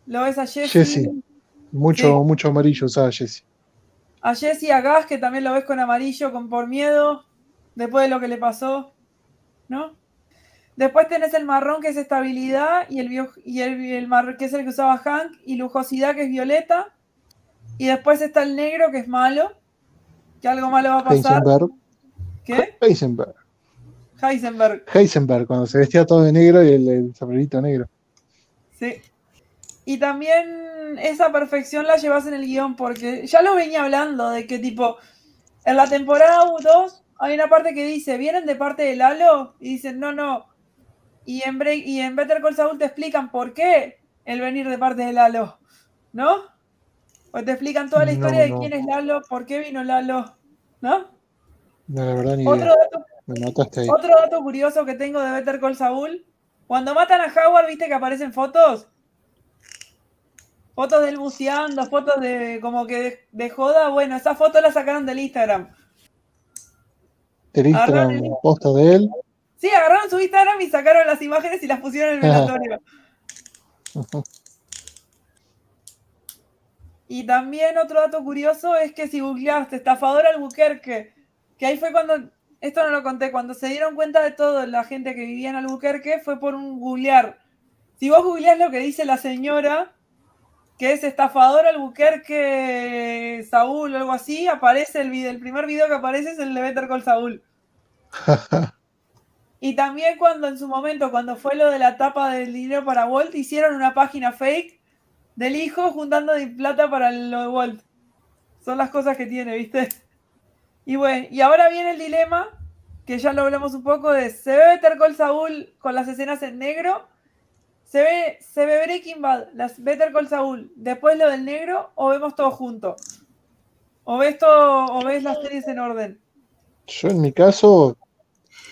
lo ves a Jesse, Jesse. Mucho, Sí. mucho amarillo usaba Jesse. a Jesse y a Gas, que también lo ves con amarillo, con por miedo, después de lo que le pasó, ¿no? Después tenés el marrón, que es estabilidad, y el, bio- y el, que es el que usaba Hank, y lujosidad, que es violeta. Y después está el negro, que es malo, que algo malo va a pasar. Heisenberg. ¿Qué? Heisenberg. Heisenberg. Heisenberg, cuando se vestía todo de negro y el, el sombrerito negro. Sí. Y también esa perfección la llevas en el guion, porque ya lo venía hablando de que tipo, en la temporada 2 hay una parte que dice, ¿vienen de parte de Lalo? Y dicen, no, no. Y en, Break- y en Better Call Saul te explican por qué el venir de parte de Lalo, ¿no? Pues te explican toda la No, historia de quién es Lalo, por qué vino Lalo, ¿no? No, la verdad ni Otro idea. dato Me mataste ahí. otro dato curioso que tengo de Better Call Saul, cuando matan a Howard, ¿viste que aparecen fotos? Fotos de él buceando, fotos de como que de, de joda. Bueno, esas fotos las sacaron del Instagram. El Instagram Agarraron posta de él. Sí, agarraron su Instagram y sacaron las imágenes y las pusieron en el velatorio. Y también otro dato curioso es que si googleaste estafador Albuquerque, que ahí fue cuando, esto no lo conté, cuando se dieron cuenta de todo la gente que vivía en Albuquerque fue por un googlear. Si vos googleás lo que dice la señora, que es estafador Albuquerque Saúl o algo así, aparece el video, el primer video que aparece es el de Better Call Saúl. Y también cuando en su momento, cuando fue lo de la tapa del dinero para Walt, hicieron una página fake del hijo juntando de plata para lo de Walt. Son las cosas que tiene, ¿viste? Y bueno, y ahora viene el dilema, que ya lo hablamos un poco, de ¿se ve Better Call Saul con las escenas en negro? ¿Se ve, ¿Se ve Breaking Bad, las Better Call Saul, después lo del negro, o vemos todo junto? ¿O ves, todo, o ves las series en orden? Yo en mi caso,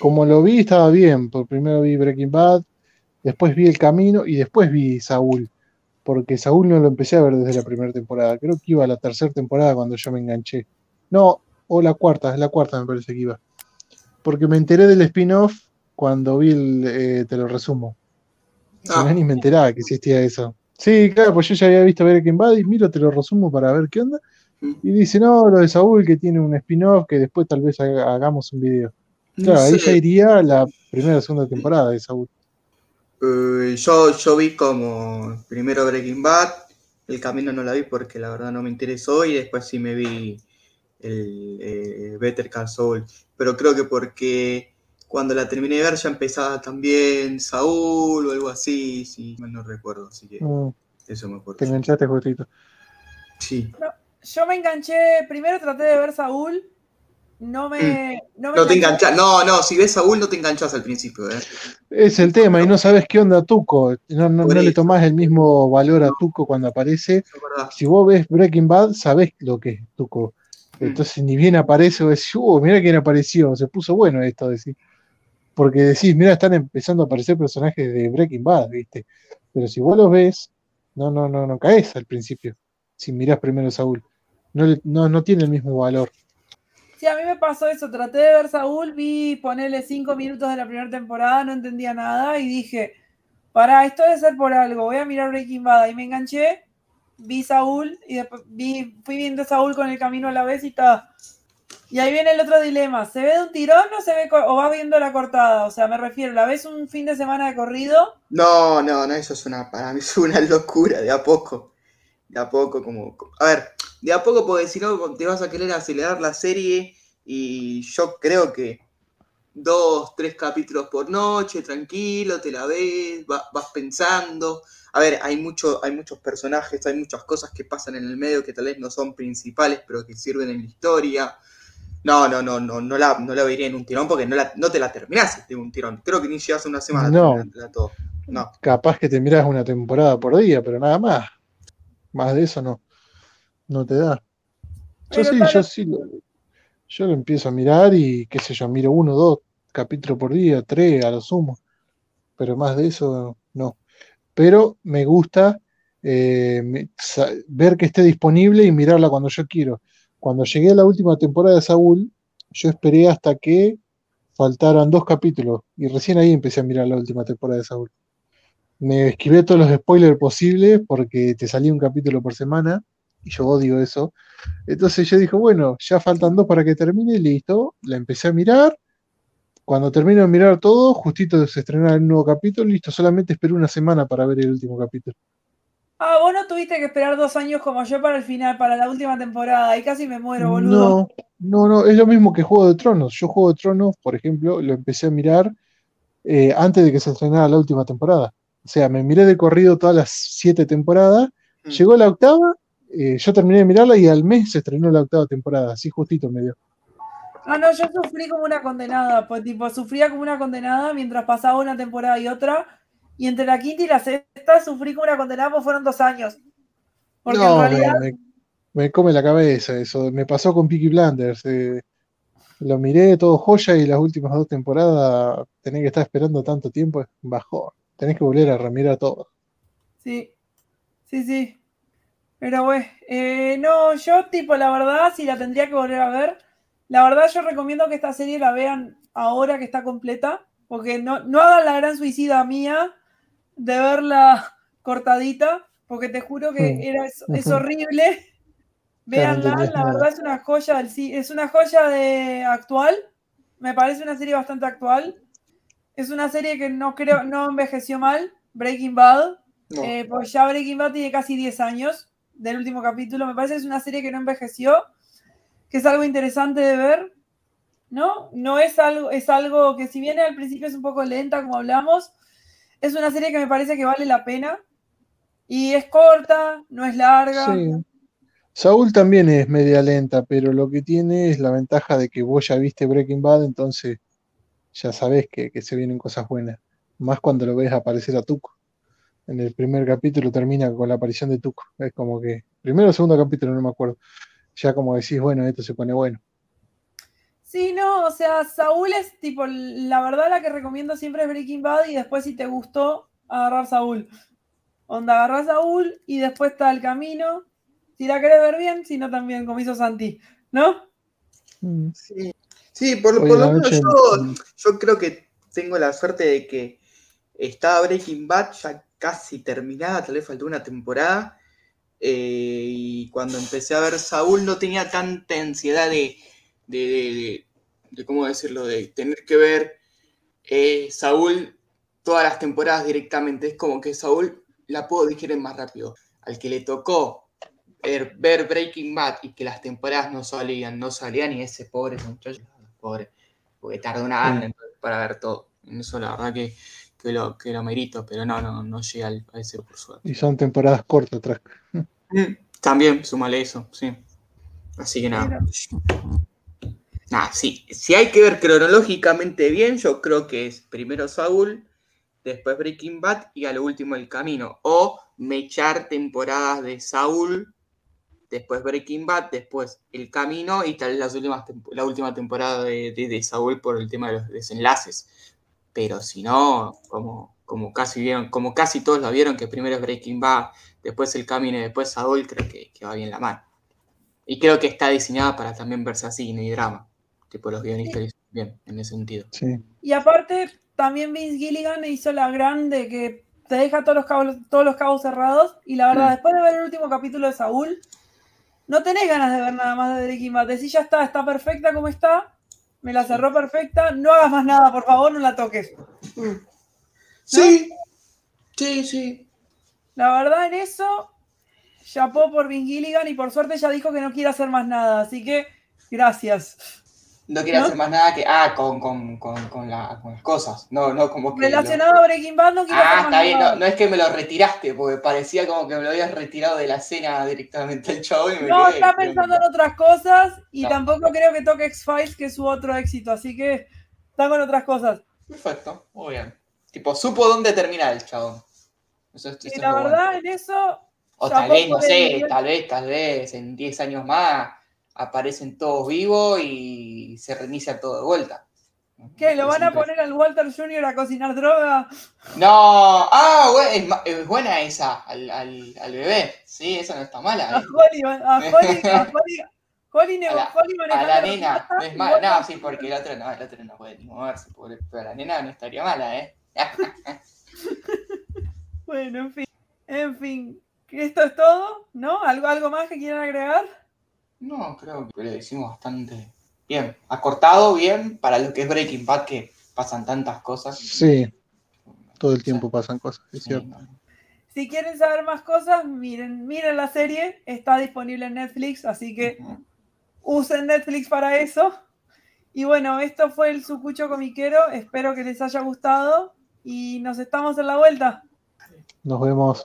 como lo vi, estaba bien. Por primero vi Breaking Bad, después vi El Camino y después vi Saúl. Porque Saúl no lo empecé a ver desde la primera temporada. Creo que iba a la tercera temporada cuando yo me enganché. No, o la cuarta, la cuarta me parece que iba. Porque me enteré del spin-off cuando vi el, eh, te lo resumo. Si Ah. no, ni me enteraba que existía eso. Sí, claro, pues yo ya había visto Breaking Bad y miro, te lo resumo para ver qué onda. Y dice, no, lo de Saúl que tiene un spin-off que después tal vez haga- hagamos un video. Claro, No ahí ya iría la primera o segunda temporada de Saúl. Eh, yo, yo vi como primero Breaking Bad, El Camino no la vi porque la verdad no me interesó y después sí me vi el eh, Better Call Saul. Pero creo que porque cuando la terminé de ver ya empezaba también Saúl o algo así, si mal no recuerdo, así que Mm, eso me acuerdo. te enganchaste justito. Sí. Yo me enganché, primero traté de ver Saúl, no me... No, me No te enganchas, no, no, si ves Saúl no te enganchas al principio, ¿eh? Es el tema, y no sabes qué onda Tuco. No, no, no le tomás el mismo valor a Tuco cuando aparece. Si vos ves Breaking Bad, sabés lo que es Tuco. Mm. Entonces, ni bien aparece, vos decís, uh, mira quién apareció, se puso bueno esto, decís. Porque decís, mira, están empezando a aparecer personajes de Breaking Bad, ¿viste? Pero si vos los ves, no, no, no, no caes al principio. Si mirás primero Saúl. No, no, no tiene el mismo valor. Sí, a mí me pasó eso, traté de ver Saúl, vi ponerle cinco minutos de la primera temporada, no entendía nada y dije, para, esto debe ser por algo, voy a mirar Breaking Bad. Y me enganché, vi Saúl y después vi, fui viendo Saúl con el camino a la vez y. Y ahí viene el otro dilema, ¿se ve de un tirón o se ve o vas viendo la cortada? O sea, me refiero, ¿la ves un fin de semana de corrido? No, no, no, eso es una, para mí es una locura, de a poco. De a poco, como. A ver, de a poco, porque si no te vas a querer acelerar la serie y yo creo que dos, tres capítulos por noche, tranquilo, te la ves, va- vas pensando. A ver, hay, mucho, hay muchos personajes, hay muchas cosas que pasan en el medio que tal vez no son principales, pero que sirven en la historia. No, no, no, no, no la, no la vería en un tirón porque no, la, no te la terminás de un tirón. Creo que ni llegas a una semana No. terminándola todo. No. Capaz que te mirás una temporada por día, pero nada más. Más de eso no, no te da. Yo Pero sí, yo sí. Lo, yo lo empiezo a mirar y qué sé yo, miro uno, dos capítulos por día, tres a lo sumo. Pero más de eso no. Pero me gusta eh, ver que esté disponible y mirarla cuando yo quiero. Cuando llegué a la última temporada de Saúl, yo esperé hasta que faltaran dos capítulos y recién ahí empecé a mirar la última temporada de Saúl. Me esquivé todos los spoilers posibles porque te salía un capítulo por semana y yo odio eso. Entonces yo dije, bueno, ya faltan dos para que termine, listo. La empecé a mirar. Cuando termino de mirar todo, justito se estrena el nuevo capítulo, listo, solamente esperé una semana para ver el último capítulo. Ah, vos no tuviste que esperar dos años como yo para el final, para la última temporada. Ahí casi me muero, boludo. No, no, no, es lo mismo que Juego de Tronos. Yo Juego de Tronos, por ejemplo, lo empecé a mirar eh, antes de que se estrenara la última temporada. O sea, me miré de corrido todas las siete temporadas. Mm. Llegó la octava, eh, yo terminé de mirarla y al mes se estrenó la octava temporada. Así justito me dio. Ah, no, yo sufrí como una condenada, pues tipo, sufría como una condenada mientras pasaba una temporada y otra, y entre la quinta y la sexta sufrí como una condenada, pues fueron dos años. Porque No, en realidad, me, me- me come la cabeza eso. Me pasó con Peaky Blinders. eh, lo miré todo joya y las últimas dos temporadas tenés que estar esperando tanto tiempo, bajón. Tenés que volver a remirar todo. sí, sí, sí. Pero bueno, eh, no, yo tipo, la verdad, si la tendría que volver a ver, la verdad yo recomiendo que esta serie la vean ahora que está completa, porque no, no hagan la gran suicida mía de verla cortadita, porque te juro que era, es, horrible. Véanla, entendías la verdad es una joya es una joya de actual. Me parece una serie bastante actual. Es una serie que no creo, no envejeció mal. Breaking Bad. No. Eh, pues ya Breaking Bad tiene casi 10 años del último capítulo. Me parece que es una serie que no envejeció, que es algo interesante de ver. ¿No? No es algo, es algo que si bien al principio es un poco lenta, como hablamos, es una serie que me parece que vale la pena. Y es corta, no es larga. Sí. Saúl también es media lenta, pero lo que tiene es la ventaja de que vos ya viste Breaking Bad, entonces ya sabés que, que se vienen cosas buenas. Más cuando lo ves aparecer a Tuco. En el primer capítulo termina con la aparición de Tuco. Es como que, primero o segundo capítulo, no me acuerdo. Ya como decís, bueno, esto se pone bueno. Sí, no, o sea, Saúl es tipo, la verdad la que recomiendo siempre es Breaking Bad y después si te gustó, agarrar Saúl. Onda, agarrar Saúl y después está el camino. Si la querés ver bien, si no también, como hizo Santi, ¿no? Mm. Sí, sí por, lo menos noche, yo, yo creo que tengo la suerte de que está Breaking Bad ya casi terminada, tal vez faltó una temporada, eh, y cuando empecé a ver Saúl no tenía tanta ansiedad de, de, de- de- ¿cómo decirlo?, de tener que ver eh, Saúl todas las temporadas directamente. Es como que Saúl la puedo digerir más rápido. Al que le tocó ver, ver Breaking Bad y que las temporadas no salían, no salían, y ese pobre muchacho, pobre, porque tardó una banda entonces, para ver todo. Eso la verdad que, que lo, que lo merito, pero no, no, no llega al- a ese por suerte. Y son temporadas cortas atrás. Mm, También, súmale eso, sí. Así que nada. Nada, sí. Si hay que ver cronológicamente bien, yo creo que es primero Saúl, después Breaking Bad y a lo último El Camino. O mechar temporadas de Saúl, después Breaking Bad, después El Camino y tal vez las últimas la última temporada de, de- de Saúl por el tema de los desenlaces. Pero si no, como, como casi vieron, como casi todos lo vieron, que primero es Breaking Bad, después El Camino y después Saúl, creo que, que va bien la mano. Y creo que está diseñada para también verse así, no hay drama. Tipo, los guionistas hicieron bien en ese sentido. Sí. Y aparte, también Vince Gilligan hizo la grande que te deja todos los cabos, todos los cabos cerrados. Y la verdad, Mm. después de ver el último capítulo de Saúl, no tenés ganas de ver nada más de Breaking Bad. Decís, ya está, está perfecta como está. Me la cerró perfecta. No hagas más nada, por favor, no la toques. Sí, sí, sí. La verdad, en eso, chapó por Vince Gilligan y por suerte ya dijo que no quiere hacer más nada. Así que, gracias. No quiere ¿No? hacer más nada que. Ah, con, con, con, con, la- con las cosas. No, no como que. lo- Relacionado a Breaking Bad, no quiere Ah, hacer más está bien. nada. No, no es que me lo retiraste, porque parecía como que me lo habías retirado de la escena directamente el chavo y me No, quedé, está pero- pensando en otras cosas y No. tampoco creo que toque X-Files, que es su otro éxito, así que está con otras cosas. Perfecto, muy bien. Tipo, supo dónde terminar el chabón. Eso, eso Y es la bueno. verdad, en eso, O tal vez, no sé, tal vez, tal vez en 10 años más aparecen todos vivos y se reinicia todo de vuelta. ¿qué? ¿Lo van a poner al Walter Jr. a cocinar droga? No, ah, es, buena esa, al, al, al bebé. Sí, esa no está A mala. ¿eh? Holly, a Holly, a Holly, Holly, A la- Holly A la nena, no es mala. No, sí, porque el otro no, el otro no puede ni moverse, pobre, pero la nena no estaría mala, ¿eh? Bueno, en fin. En fin. ¿Esto es todo? ¿No? ¿Algo, algo más que quieran agregar? No, creo que lo hicimos bastante bien. Acortado, bien, para lo que es Breaking Bad, que pasan tantas cosas. Sí, todo el tiempo pasan cosas, es Sí, cierto. no. Si quieren saber más cosas, miren, miren la serie. Está disponible en Netflix, así que usen Netflix para eso. Y bueno, esto fue el Sucucho Comiquero. Espero que les haya gustado y nos estamos en la vuelta. Nos vemos.